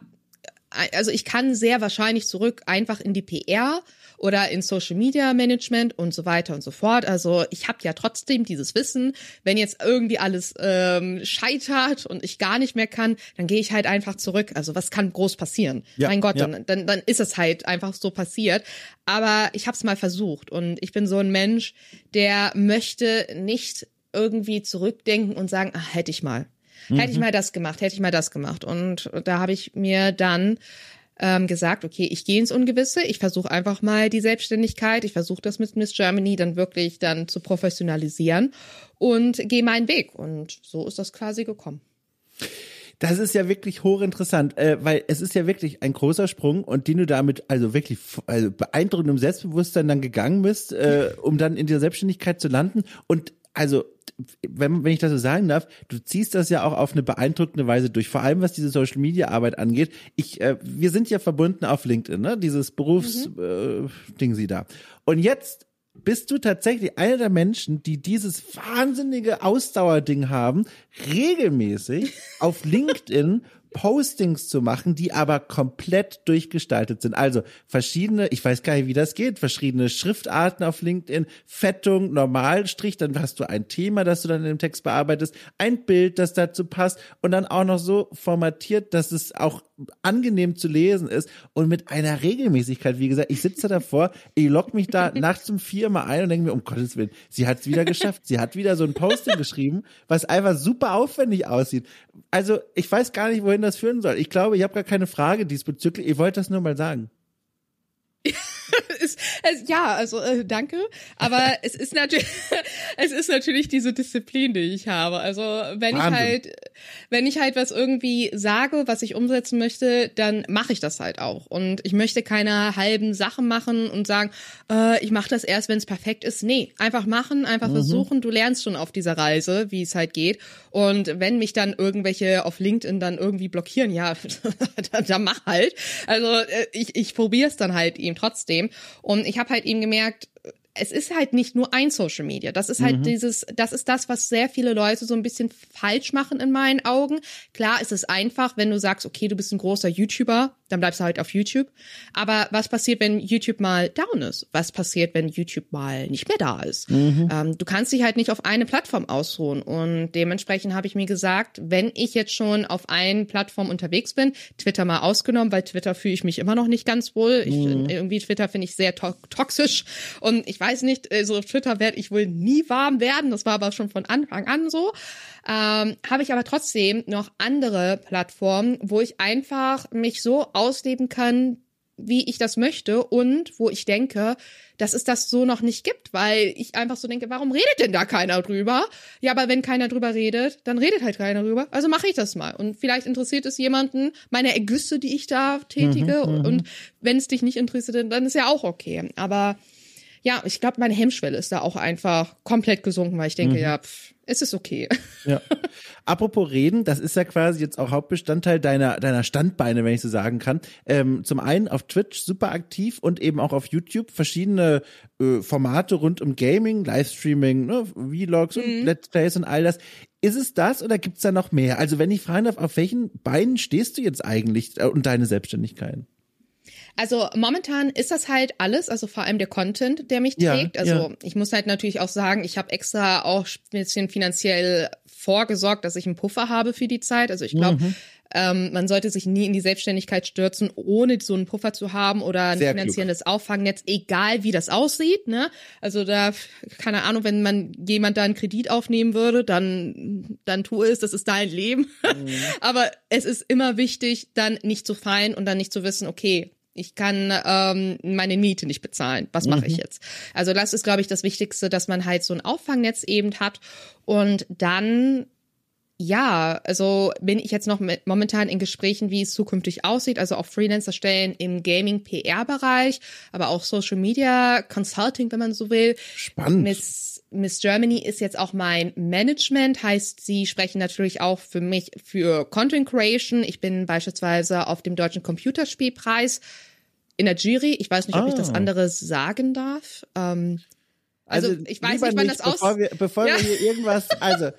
also ich kann sehr wahrscheinlich zurück einfach in die PR oder in Social Media Management und so weiter und so fort. Also ich habe ja trotzdem dieses Wissen. Wenn jetzt irgendwie alles ähm, scheitert und ich gar nicht mehr kann, dann gehe ich halt einfach zurück. Also was kann groß passieren? Ja, mein Gott, ja. dann, dann, dann ist es halt einfach so passiert. Aber ich habe es mal versucht und ich bin so ein Mensch, der möchte nicht irgendwie zurückdenken und sagen, ach, hätte ich mal. Mhm. Hätte ich mhm. mal das gemacht, hätte ich mal das gemacht. Und da habe ich mir dann ähm, gesagt, okay, ich gehe ins Ungewisse, ich versuche einfach mal die Selbstständigkeit, ich versuche das mit Miss Germany dann wirklich dann zu professionalisieren und gehe meinen Weg. Und so ist das quasi gekommen. Das ist ja wirklich hochinteressant, äh, weil es ist ja wirklich ein großer Sprung und den du damit also wirklich also beeindruckendem Selbstbewusstsein dann gegangen bist, äh, um dann in der Selbstständigkeit zu landen. Und also wenn, wenn ich das so sagen darf, du ziehst das ja auch auf eine beeindruckende Weise durch, vor allem was diese Social Media Arbeit angeht. Ich, äh, wir sind ja verbunden auf LinkedIn, ne? Dieses Berufsding mhm. äh, Ding sie da. Und jetzt bist du tatsächlich einer der Menschen, die dieses wahnsinnige Ausdauerding haben, regelmäßig auf LinkedIn Postings zu machen, die aber komplett durchgestaltet sind. Also verschiedene, ich weiß gar nicht, wie das geht, verschiedene Schriftarten auf LinkedIn, Fettung, Normalstrich, dann hast du ein Thema, das du dann in dem Text bearbeitest, ein Bild, das dazu passt und dann auch noch so formatiert, dass es auch angenehm zu lesen ist und mit einer Regelmäßigkeit. Wie gesagt, ich sitze davor, ich logge mich da nachts um vier mal ein und denke mir, um Gottes Willen, sie hat es wieder geschafft. Sie hat wieder so ein Posting geschrieben, was einfach super aufwendig aussieht. Also ich weiß gar nicht, wohin das führen soll. Ich glaube, ich habe gar keine Frage diesbezüglich. Ich wollte das nur mal sagen. es, es, ja, also äh, danke. Aber es ist natürlich, es ist natürlich diese Disziplin, die ich habe. Also wenn Wahnsinn. ich halt, wenn ich halt was irgendwie sage, was ich umsetzen möchte, dann mache ich das halt auch. Und ich möchte keine halben Sachen machen und sagen, äh, ich mache das erst, wenn es perfekt ist. Nee, einfach machen, einfach mhm. versuchen. Du lernst schon auf dieser Reise, wie es halt geht. Und wenn mich dann irgendwelche auf LinkedIn dann irgendwie blockieren, ja, dann, dann mach halt. Also äh, ich, ich probiere es dann halt ihm trotzdem. Und ich habe halt eben gemerkt, es ist halt nicht nur ein Social Media. Das ist halt mhm. dieses, das ist das, was sehr viele Leute so ein bisschen falsch machen in meinen Augen. Klar ist es einfach, wenn du sagst, okay, du bist ein großer YouTuber, dann bleibst du halt auf YouTube. Aber was passiert, wenn YouTube mal down ist? Was passiert, wenn YouTube mal nicht mehr da ist? Mhm. Ähm, du kannst dich halt nicht auf eine Plattform ausruhen. Und dementsprechend habe ich mir gesagt, wenn ich jetzt schon auf einen Plattform unterwegs bin, Twitter mal ausgenommen, weil Twitter fühle ich mich immer noch nicht ganz wohl. Ich, mhm. Irgendwie Twitter finde ich sehr to toxisch. Und ich weiß nicht, äh, so auf Twitter werde ich wohl nie warm werden. Das war aber schon von Anfang an so. Ähm, habe ich aber trotzdem noch andere Plattformen, wo ich einfach mich so ausleben kann, wie ich das möchte und wo ich denke, dass es das so noch nicht gibt, weil ich einfach so denke, warum redet denn da keiner drüber? Ja, aber wenn keiner drüber redet, dann redet halt keiner drüber. Also mache ich das mal. Und vielleicht interessiert es jemanden meine Ergüsse, die ich da tätige. Mhm, mhm. und wenn es dich nicht interessiert, dann ist ja auch okay. Aber ja, ich glaube, meine Hemmschwelle ist da auch einfach komplett gesunken, weil ich denke, mhm. ja, pff, es ist okay. Ja. Apropos Reden, das ist ja quasi jetzt auch Hauptbestandteil deiner, deiner Standbeine, wenn ich so sagen kann. Ähm, zum einen auf Twitch super aktiv und eben auch auf YouTube verschiedene äh, Formate rund um Gaming, Livestreaming, ne, Vlogs und mhm. Let's Plays und all das. Ist es das oder gibt's da noch mehr? Also wenn ich fragen darf, auf welchen Beinen stehst du jetzt eigentlich äh, und deine Selbstständigkeit? Also momentan ist das halt alles, also vor allem der Content, der mich trägt. Ja, also ja. ich muss halt natürlich auch sagen, ich habe extra auch ein bisschen finanziell vorgesorgt, dass ich einen Puffer habe für die Zeit. Also ich glaube, mhm. ähm, man sollte sich nie in die Selbstständigkeit stürzen, ohne so einen Puffer zu haben oder ein Sehr finanzielles klug. Auffangnetz, egal wie das aussieht. Ne? Also da, keine Ahnung, wenn man jemand da einen Kredit aufnehmen würde, dann, dann tu es, das ist dein Leben. Mhm. Aber es ist immer wichtig, dann nicht zu fallen und dann nicht zu wissen, okay, ich kann ähm, meine Miete nicht bezahlen. Was mache mhm. ich jetzt? Also das ist, glaube ich, das Wichtigste, dass man halt so ein Auffangnetz eben hat. Und dann ja, also bin ich jetzt noch mit, momentan in Gesprächen, wie es zukünftig aussieht, also auch Freelancer-Stellen im Gaming-PR-Bereich, aber auch Social Media, Consulting, wenn man so will. Spannend. Miss, Miss Germany ist jetzt auch mein Management, heißt, sie sprechen natürlich auch für mich für Content Creation. Ich bin beispielsweise auf dem Deutschen Computerspielpreis in der Jury. Ich weiß nicht, ob ah. ich das ah. andere sagen darf. Ähm, also, also, ich weiß nicht, wann das aus... Bevor wir, bevor ja. wir hier irgendwas, also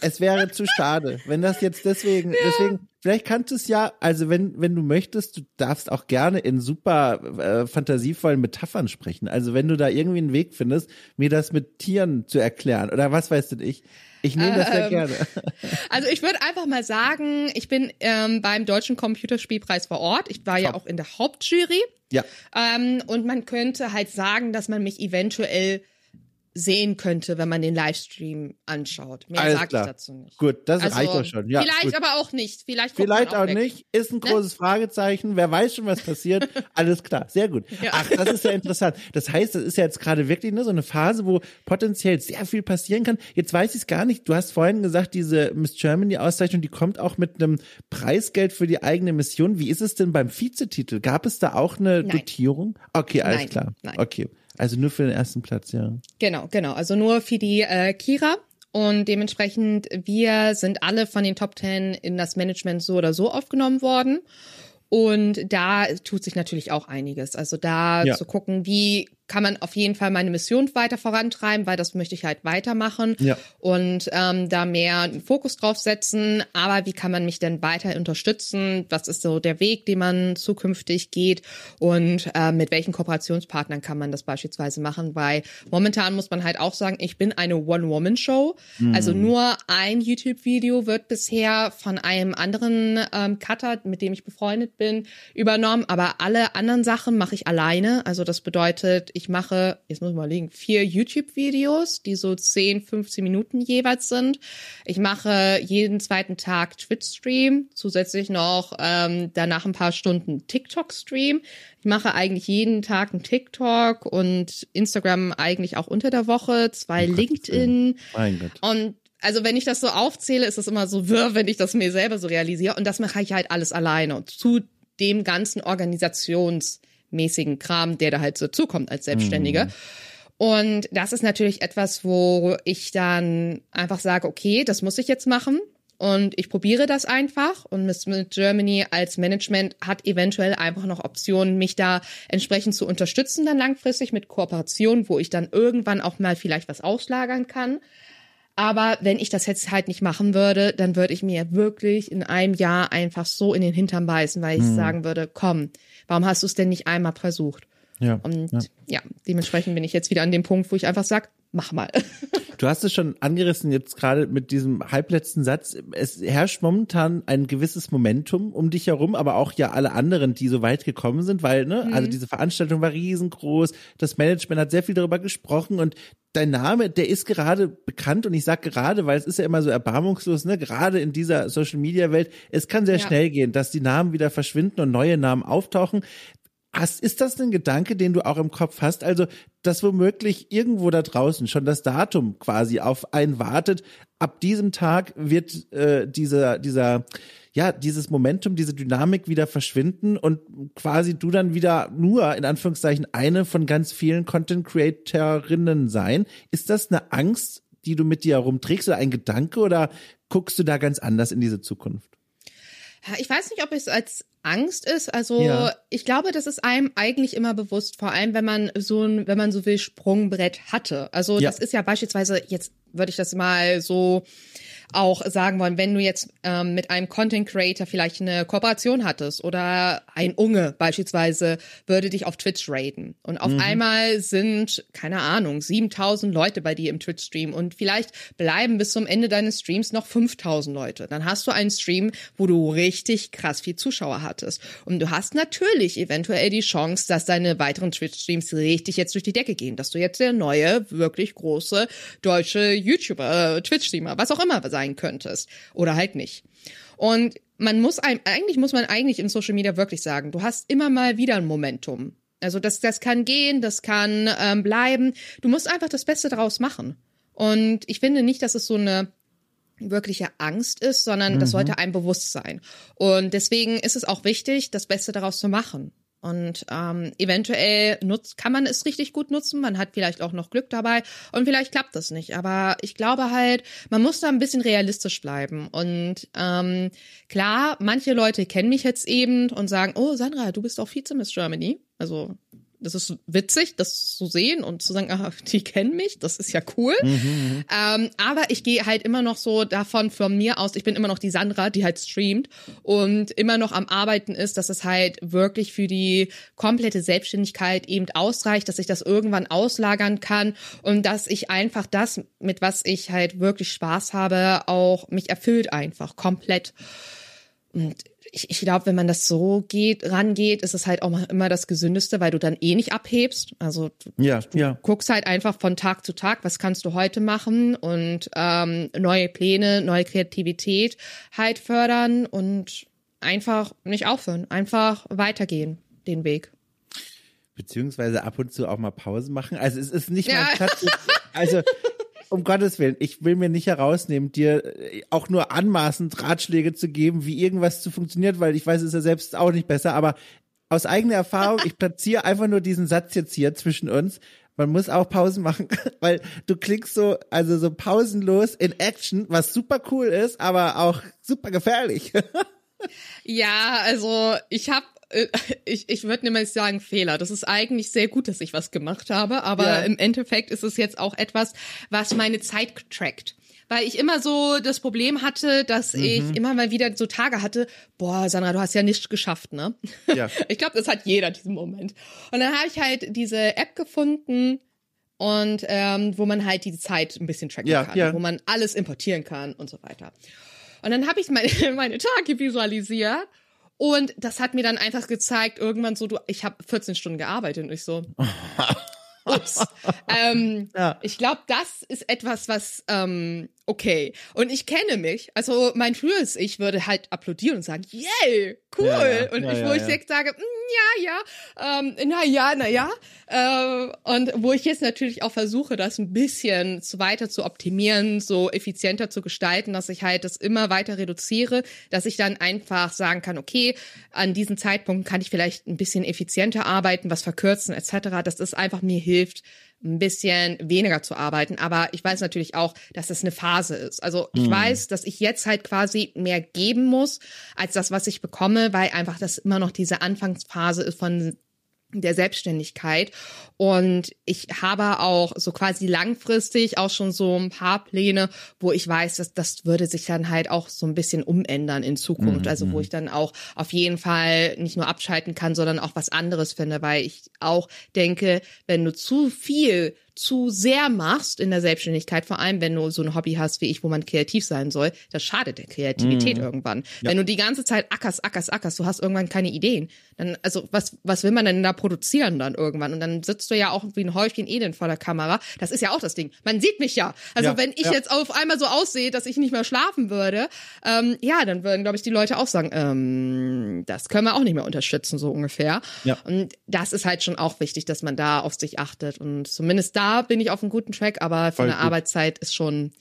es wäre zu schade, wenn das jetzt deswegen, ja. deswegen, vielleicht kannst du es ja, also wenn, wenn du möchtest, du darfst auch gerne in super äh, fantasievollen Metaphern sprechen. Also wenn du da irgendwie einen Weg findest, mir das mit Tieren zu erklären oder was weißt du ich. Ich nehme das sehr ähm, gerne. Also ich würde einfach mal sagen, ich bin ähm, beim Deutschen Computerspielpreis vor Ort. Ich war Top. ja auch in der Hauptjury. Ja. Ähm, und man könnte halt sagen, dass man mich eventuell sehen könnte, wenn man den Livestream anschaut. Mehr sage ich dazu nicht. Gut, das also, reicht doch schon. Ja, vielleicht gut. aber auch nicht. Vielleicht, vielleicht auch, auch nicht. Ist ein ne? großes? Fragezeichen. Wer weiß schon, was passiert. Alles klar. Sehr gut. Ja. Ach, das ist ja interessant. Das heißt, das ist ja jetzt gerade wirklich ne, so eine Phase, wo potenziell sehr viel passieren kann. Jetzt weiß ich es gar nicht. Du hast vorhin gesagt, diese Miss Germany Auszeichnung, die kommt auch mit einem Preisgeld für die eigene Mission. Wie ist es denn beim Vizetitel? Gab es da auch eine Nein. Dotierung? Okay, alles Nein. klar. Nein. Okay. Also nur für den ersten Platz, ja. Genau, genau. Also nur für die äh, Kira. Und dementsprechend, wir sind alle von den Top Ten in das Management so oder so aufgenommen worden. Und da tut sich natürlich auch einiges. Also da ja. zu gucken, wie kann man auf jeden Fall meine Mission weiter vorantreiben, weil das möchte ich halt weitermachen Ja. und ähm, da mehr einen Fokus drauf setzen. Aber wie kann man mich denn weiter unterstützen? Was ist so der Weg, den man zukünftig geht? Und äh, mit welchen Kooperationspartnern kann man das beispielsweise machen? Weil momentan muss man halt auch sagen, ich bin eine One-Woman-Show. Also nur ein YouTube-Video wird bisher von einem anderen ähm, Cutter, mit dem ich befreundet bin, übernommen. Aber alle anderen Sachen mache ich alleine. Also das bedeutet, ich mache, jetzt muss ich mal legen, vier YouTube-Videos, die so 10, 15 Minuten jeweils sind. Ich mache jeden zweiten Tag Twitch-Stream, zusätzlich noch ähm, danach ein paar Stunden TikTok-Stream. Ich mache eigentlich jeden Tag einen TikTok und Instagram eigentlich auch unter der Woche, zwei Um Gottes LinkedIn. Mein Gott. Und also wenn ich das so aufzähle, ist es immer so wirr, wenn ich das mir selber so realisiere. Und das mache ich halt alles alleine. Und zu dem ganzen organisationsmäßigen Kram, der da halt so zukommt als Selbstständige. Und das ist natürlich etwas, wo ich dann einfach sage, okay, das muss ich jetzt machen. Und ich probiere das einfach. Und Miss Germany als Management hat eventuell einfach noch Optionen, mich da entsprechend zu unterstützen, dann langfristig mit Kooperation, wo ich dann irgendwann auch mal vielleicht was auslagern kann. Aber wenn ich das jetzt halt nicht machen würde, dann würde ich mir wirklich in einem Jahr einfach so in den Hintern beißen, weil ich sagen würde, komm, warum hast du es denn nicht einmal versucht? Ja. Und ja. ja. dementsprechend bin ich jetzt wieder an dem Punkt, wo ich einfach sag, mach mal. Du hast es schon angerissen jetzt gerade mit diesem halbletzten Satz. Es herrscht momentan ein gewisses Momentum um dich herum, aber auch ja alle anderen, die so weit gekommen sind, weil, ne, also diese Veranstaltung war riesengroß, das Management hat sehr viel darüber gesprochen und dein Name, der ist gerade bekannt und ich sag gerade, weil es ist ja immer so erbarmungslos, ne, gerade in dieser Social Media Welt, es kann sehr Ja. schnell gehen, dass die Namen wieder verschwinden und neue Namen auftauchen. Hast, ist das ein Gedanke, den du auch im Kopf hast? Also, dass womöglich irgendwo da draußen schon das Datum quasi auf einen wartet. Ab diesem Tag wird äh, dieser, dieser, ja, dieses Momentum, diese Dynamik wieder verschwinden und quasi du dann wieder nur, in Anführungszeichen, eine von ganz vielen Content Creatorinnen sein. Ist das eine Angst, die du mit dir herumträgst oder ein Gedanke oder guckst du da ganz anders in diese Zukunft? Ich weiß nicht, ob es als Angst ist. Also Ja. ich glaube, das ist einem eigentlich immer bewusst, vor allem wenn man so ein, wenn man so will, Sprungbrett hatte. Also Ja. das ist ja beispielsweise, jetzt würde ich das mal so auch sagen wollen, wenn du jetzt ähm, mit einem Content Creator vielleicht eine Kooperation hattest oder ein Unge beispielsweise würde dich auf Twitch raiden und auf einmal sind, keine Ahnung, 7000 Leute bei dir im Twitch-Stream und vielleicht bleiben bis zum Ende deines Streams noch 5000 Leute. Dann hast du einen Stream, wo du richtig krass viel Zuschauer hattest. Und du hast natürlich eventuell die Chance, dass deine weiteren Twitch-Streams richtig jetzt durch die Decke gehen, dass du jetzt der neue, wirklich große deutsche YouTuber, äh, Twitch-Streamer, was auch immer sein könntest. Oder halt nicht. Und man muss einem, eigentlich muss man eigentlich in Social Media wirklich sagen, du hast immer mal wieder ein Momentum. Also das, das kann gehen, das kann ähm, bleiben. Du musst einfach das Beste daraus machen. Und ich finde nicht, dass es so eine wirkliche Angst ist, sondern das sollte einem bewusst sein. Und deswegen ist es auch wichtig, das Beste daraus zu machen. Und ähm, eventuell nutzt, kann man es richtig gut nutzen. Man hat vielleicht auch noch Glück dabei und vielleicht klappt das nicht. Aber ich glaube halt, man muss da ein bisschen realistisch bleiben. Und ähm, klar, manche Leute kennen mich jetzt eben und sagen, oh Sandra, du bist auch Vize Miss Germany. Also das ist witzig, das zu sehen und zu sagen, ah, die kennen mich, das ist ja cool. Ähm, aber ich gehe halt immer noch so davon von mir aus, ich bin immer noch die Sandra, die halt streamt und immer noch am Arbeiten ist, dass es halt wirklich für die komplette Selbstständigkeit eben ausreicht, dass ich das irgendwann auslagern kann und dass ich einfach das, mit was ich halt wirklich Spaß habe, auch mich erfüllt einfach komplett. Und ich, ich glaube, wenn man das so geht, rangeht, ist es halt auch mal immer das Gesündeste, weil du dann eh nicht abhebst. Also du, Ja, du ja. guckst halt einfach von Tag zu Tag, was kannst du heute machen und ähm, neue Pläne, neue Kreativität halt fördern und einfach nicht aufhören, einfach weitergehen den Weg. beziehungsweise ab und zu auch mal Pause machen. Also es ist nicht Ja. mein Platz. Also um Gottes Willen, ich will mir nicht herausnehmen, dir äh, auch nur anmaßend Ratschläge zu geben, wie irgendwas zu funktioniert, weil ich weiß es ja selbst auch nicht besser, aber aus eigener Erfahrung, ich platziere einfach nur diesen Satz jetzt hier zwischen uns. Man muss auch Pausen machen, weil du klickst so, also so pausenlos in Action, was super cool ist, aber auch super gefährlich. Ja, also ich habe ich, ich würde nämlich sagen Fehler. Das ist eigentlich sehr gut, dass ich was gemacht habe, aber ja. im Endeffekt ist es jetzt auch etwas, was meine Zeit trackt weil ich immer so das Problem hatte, dass mhm. ich immer mal wieder so Tage hatte, boah, Sandra, du hast ja nichts geschafft, ne? Ja. Ich glaube, das hat jeder diesen Moment. Und dann habe ich halt diese App gefunden, und ähm, wo man halt die Zeit ein bisschen tracken ja, kann, ja. wo man alles importieren kann und so weiter. Und dann habe ich meine, meine Tage visualisiert und das hat mir dann einfach gezeigt, irgendwann so, du, ich habe 14 Stunden gearbeitet und ich so. Ups. ähm, ja. Ich glaube, das ist etwas, was ähm, okay. Und ich kenne mich. Also mein frühes Ich würde halt applaudieren und sagen, yay, cool. Ja, ja. Und ich, wo ich jetzt sage, mm, ja, ja, ähm, na ja, na ja. Äh, und wo ich jetzt natürlich auch versuche, das ein bisschen zu weiter zu optimieren, so effizienter zu gestalten, dass ich halt das immer weiter reduziere, dass ich dann einfach sagen kann, okay, an diesen Zeitpunkt kann ich vielleicht ein bisschen effizienter arbeiten, was verkürzen etc. Dass das einfach mir hilft, ein bisschen weniger zu arbeiten. Aber ich weiß natürlich auch, dass das eine Phase ist. Also ich mhm. weiß, dass ich jetzt halt quasi mehr geben muss als das, was ich bekomme, weil einfach das immer noch diese Anfangsphase ist von der Selbstständigkeit. Und ich habe auch so quasi langfristig auch schon so ein paar Pläne, wo ich weiß, dass das würde sich dann halt auch so ein bisschen umändern in Zukunft. Mhm. Also wo mhm. ich dann auch auf jeden Fall nicht nur abschalten kann, sondern auch was anderes finde, weil ich auch denke, wenn du zu viel zu sehr machst in der Selbstständigkeit, vor allem wenn du so ein Hobby hast wie ich, wo man kreativ sein soll, das schadet der Kreativität mhm. irgendwann. Ja. Wenn du die ganze Zeit ackerst, ackerst, ackerst, du hast irgendwann keine Ideen. Dann, also was, was will man denn da produzieren dann irgendwann? Und dann sitzt du ja auch wie ein Häufchen Elend vor der Kamera. Das ist ja auch das Ding. Man sieht mich ja. Also ja, wenn ich ja. jetzt auf einmal so aussehe, dass ich nicht mehr schlafen würde, ähm, ja, dann würden, glaube ich, die Leute auch sagen, ähm, das können wir auch nicht mehr unterstützen, so ungefähr. Ja. Und das ist halt schon auch wichtig, dass man da auf sich achtet und zumindest da bin ich auf einem guten Track, aber für Voll eine gut. Arbeitszeit ist schon.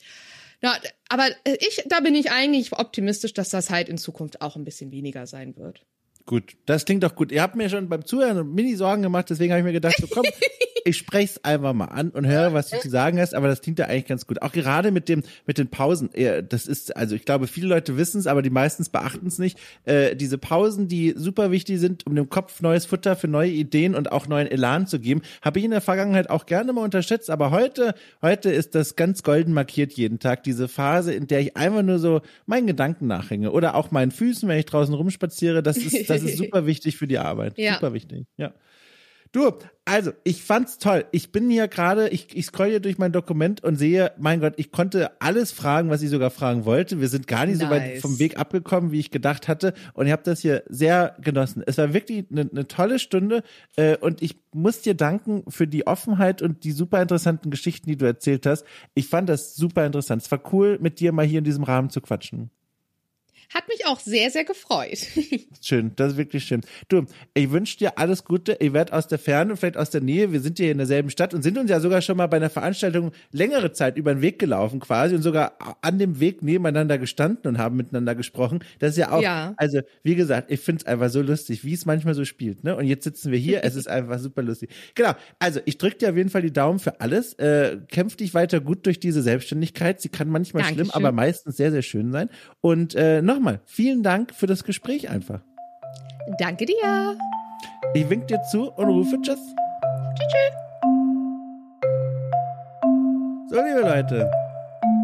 Ja, aber ich, da bin ich eigentlich optimistisch, dass das halt in Zukunft auch ein bisschen weniger sein wird. Gut, das klingt doch gut. Ihr habt mir schon beim Zuhören Mini-Sorgen gemacht, deswegen habe ich mir gedacht, so komm, ich spreche es einfach mal an und höre, was du zu sagen hast, aber das klingt ja eigentlich ganz gut. Auch gerade mit dem mit den Pausen, das ist, also ich glaube, viele Leute wissen es, aber die meistens beachten es nicht. Äh, diese Pausen, die super wichtig sind, um dem Kopf neues Futter für neue Ideen und auch neuen Elan zu geben, habe ich in der Vergangenheit auch gerne mal unterschätzt, aber heute, heute ist das ganz golden markiert jeden Tag, diese Phase, in der ich einfach nur so meinen Gedanken nachhänge oder auch meinen Füßen, wenn ich draußen rumspaziere, das ist, das ist super wichtig für die Arbeit. Ja. Super wichtig, ja. Du, also, ich fand's toll. Ich bin hier gerade, ich, ich scroll hier durch mein Dokument und sehe, mein Gott, ich konnte alles fragen, was ich sogar fragen wollte. Wir sind gar nicht nice. so weit vom Weg abgekommen, wie ich gedacht hatte. Und ich habe das hier sehr genossen. Es war wirklich eine, eine tolle Stunde. Äh, und ich muss dir danken für die Offenheit und die super interessanten Geschichten, die du erzählt hast. Ich fand das super interessant. Es war cool, mit dir mal hier in diesem Rahmen zu quatschen. Hat mich auch sehr, sehr gefreut. Schön, das ist wirklich schön. Du, ich wünsche dir alles Gute. Ihr werdet aus der Ferne, vielleicht aus der Nähe. Wir sind hier in derselben Stadt und sind uns ja sogar schon mal bei einer Veranstaltung längere Zeit über den Weg gelaufen quasi und sogar an dem Weg nebeneinander gestanden und haben miteinander gesprochen. Das ist ja auch, ja. also wie gesagt, ich finde es einfach so lustig, wie es manchmal so spielt. Ne? Und jetzt sitzen wir hier, es ist einfach super lustig. Genau, also ich drücke dir auf jeden Fall die Daumen für alles. Äh, kämpf dich weiter gut durch diese Selbstständigkeit. Sie kann manchmal Dankeschön. schlimm, aber meistens sehr, sehr schön sein. Und äh, noch nochmal, vielen Dank für das Gespräch einfach. Danke dir. Ich wink dir zu und rufe Tschüss. Tschüss. tschüss. So, liebe Leute.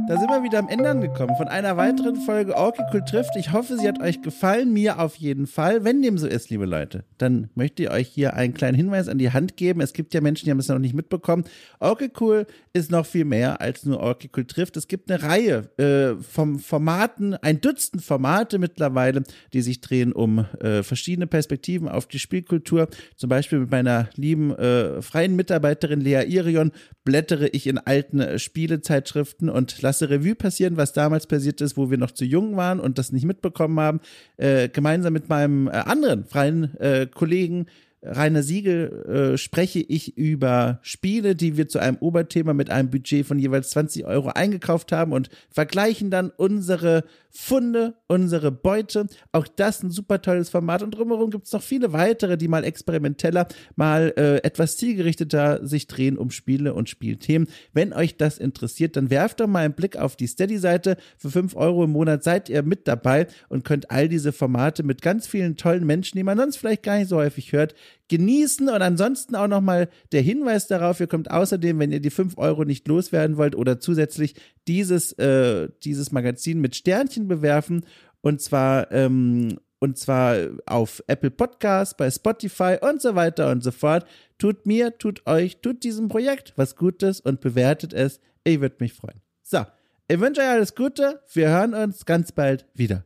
Da sind wir wieder am Ende angekommen von einer weiteren Folge Orky Cool trifft. Ich hoffe, sie hat euch gefallen, mir auf jeden Fall. Wenn dem so ist, liebe Leute, dann möchte ich euch hier einen kleinen Hinweis an die Hand geben. Es gibt ja Menschen, die haben es noch nicht mitbekommen. Orky Cool ist noch viel mehr als nur Orky Cool trifft. Es gibt eine Reihe äh, von Formaten, ein Dutzend Formate mittlerweile, die sich drehen um äh, verschiedene Perspektiven auf die Spielkultur. Zum Beispiel mit meiner lieben äh, freien Mitarbeiterin Lea Irion blättere ich in alten äh, Spielezeitschriften und lasse Revue passieren, was damals passiert ist, wo wir noch zu jung waren und das nicht mitbekommen haben. Äh, gemeinsam mit meinem äh, anderen freien äh, Kollegen Rainer Siegel äh, spreche ich über Spiele, die wir zu einem Oberthema mit einem Budget von jeweils 20 Euro eingekauft haben und vergleichen dann unsere Funde, unsere Beute. Auch das ein super tolles Format. Und drumherum gibt es noch viele weitere, die mal experimenteller, mal äh, etwas zielgerichteter sich drehen um Spiele und Spielthemen. Wenn euch das interessiert, dann werft doch mal einen Blick auf die Steady-Seite. Für 5 Euro im Monat seid ihr mit dabei und könnt all diese Formate mit ganz vielen tollen Menschen, die man sonst vielleicht gar nicht so häufig hört, genießen und ansonsten auch nochmal der Hinweis darauf, ihr kommt außerdem, wenn ihr die 5 Euro nicht loswerden wollt oder zusätzlich dieses, äh, dieses Magazin mit Sternchen bewerfen und zwar ähm, und zwar auf Apple Podcasts, bei Spotify und so weiter und so fort. Tut mir, tut euch, tut diesem Projekt was Gutes und bewertet es. Ich würde mich freuen. So, ich wünsche euch alles Gute. Wir hören uns ganz bald wieder.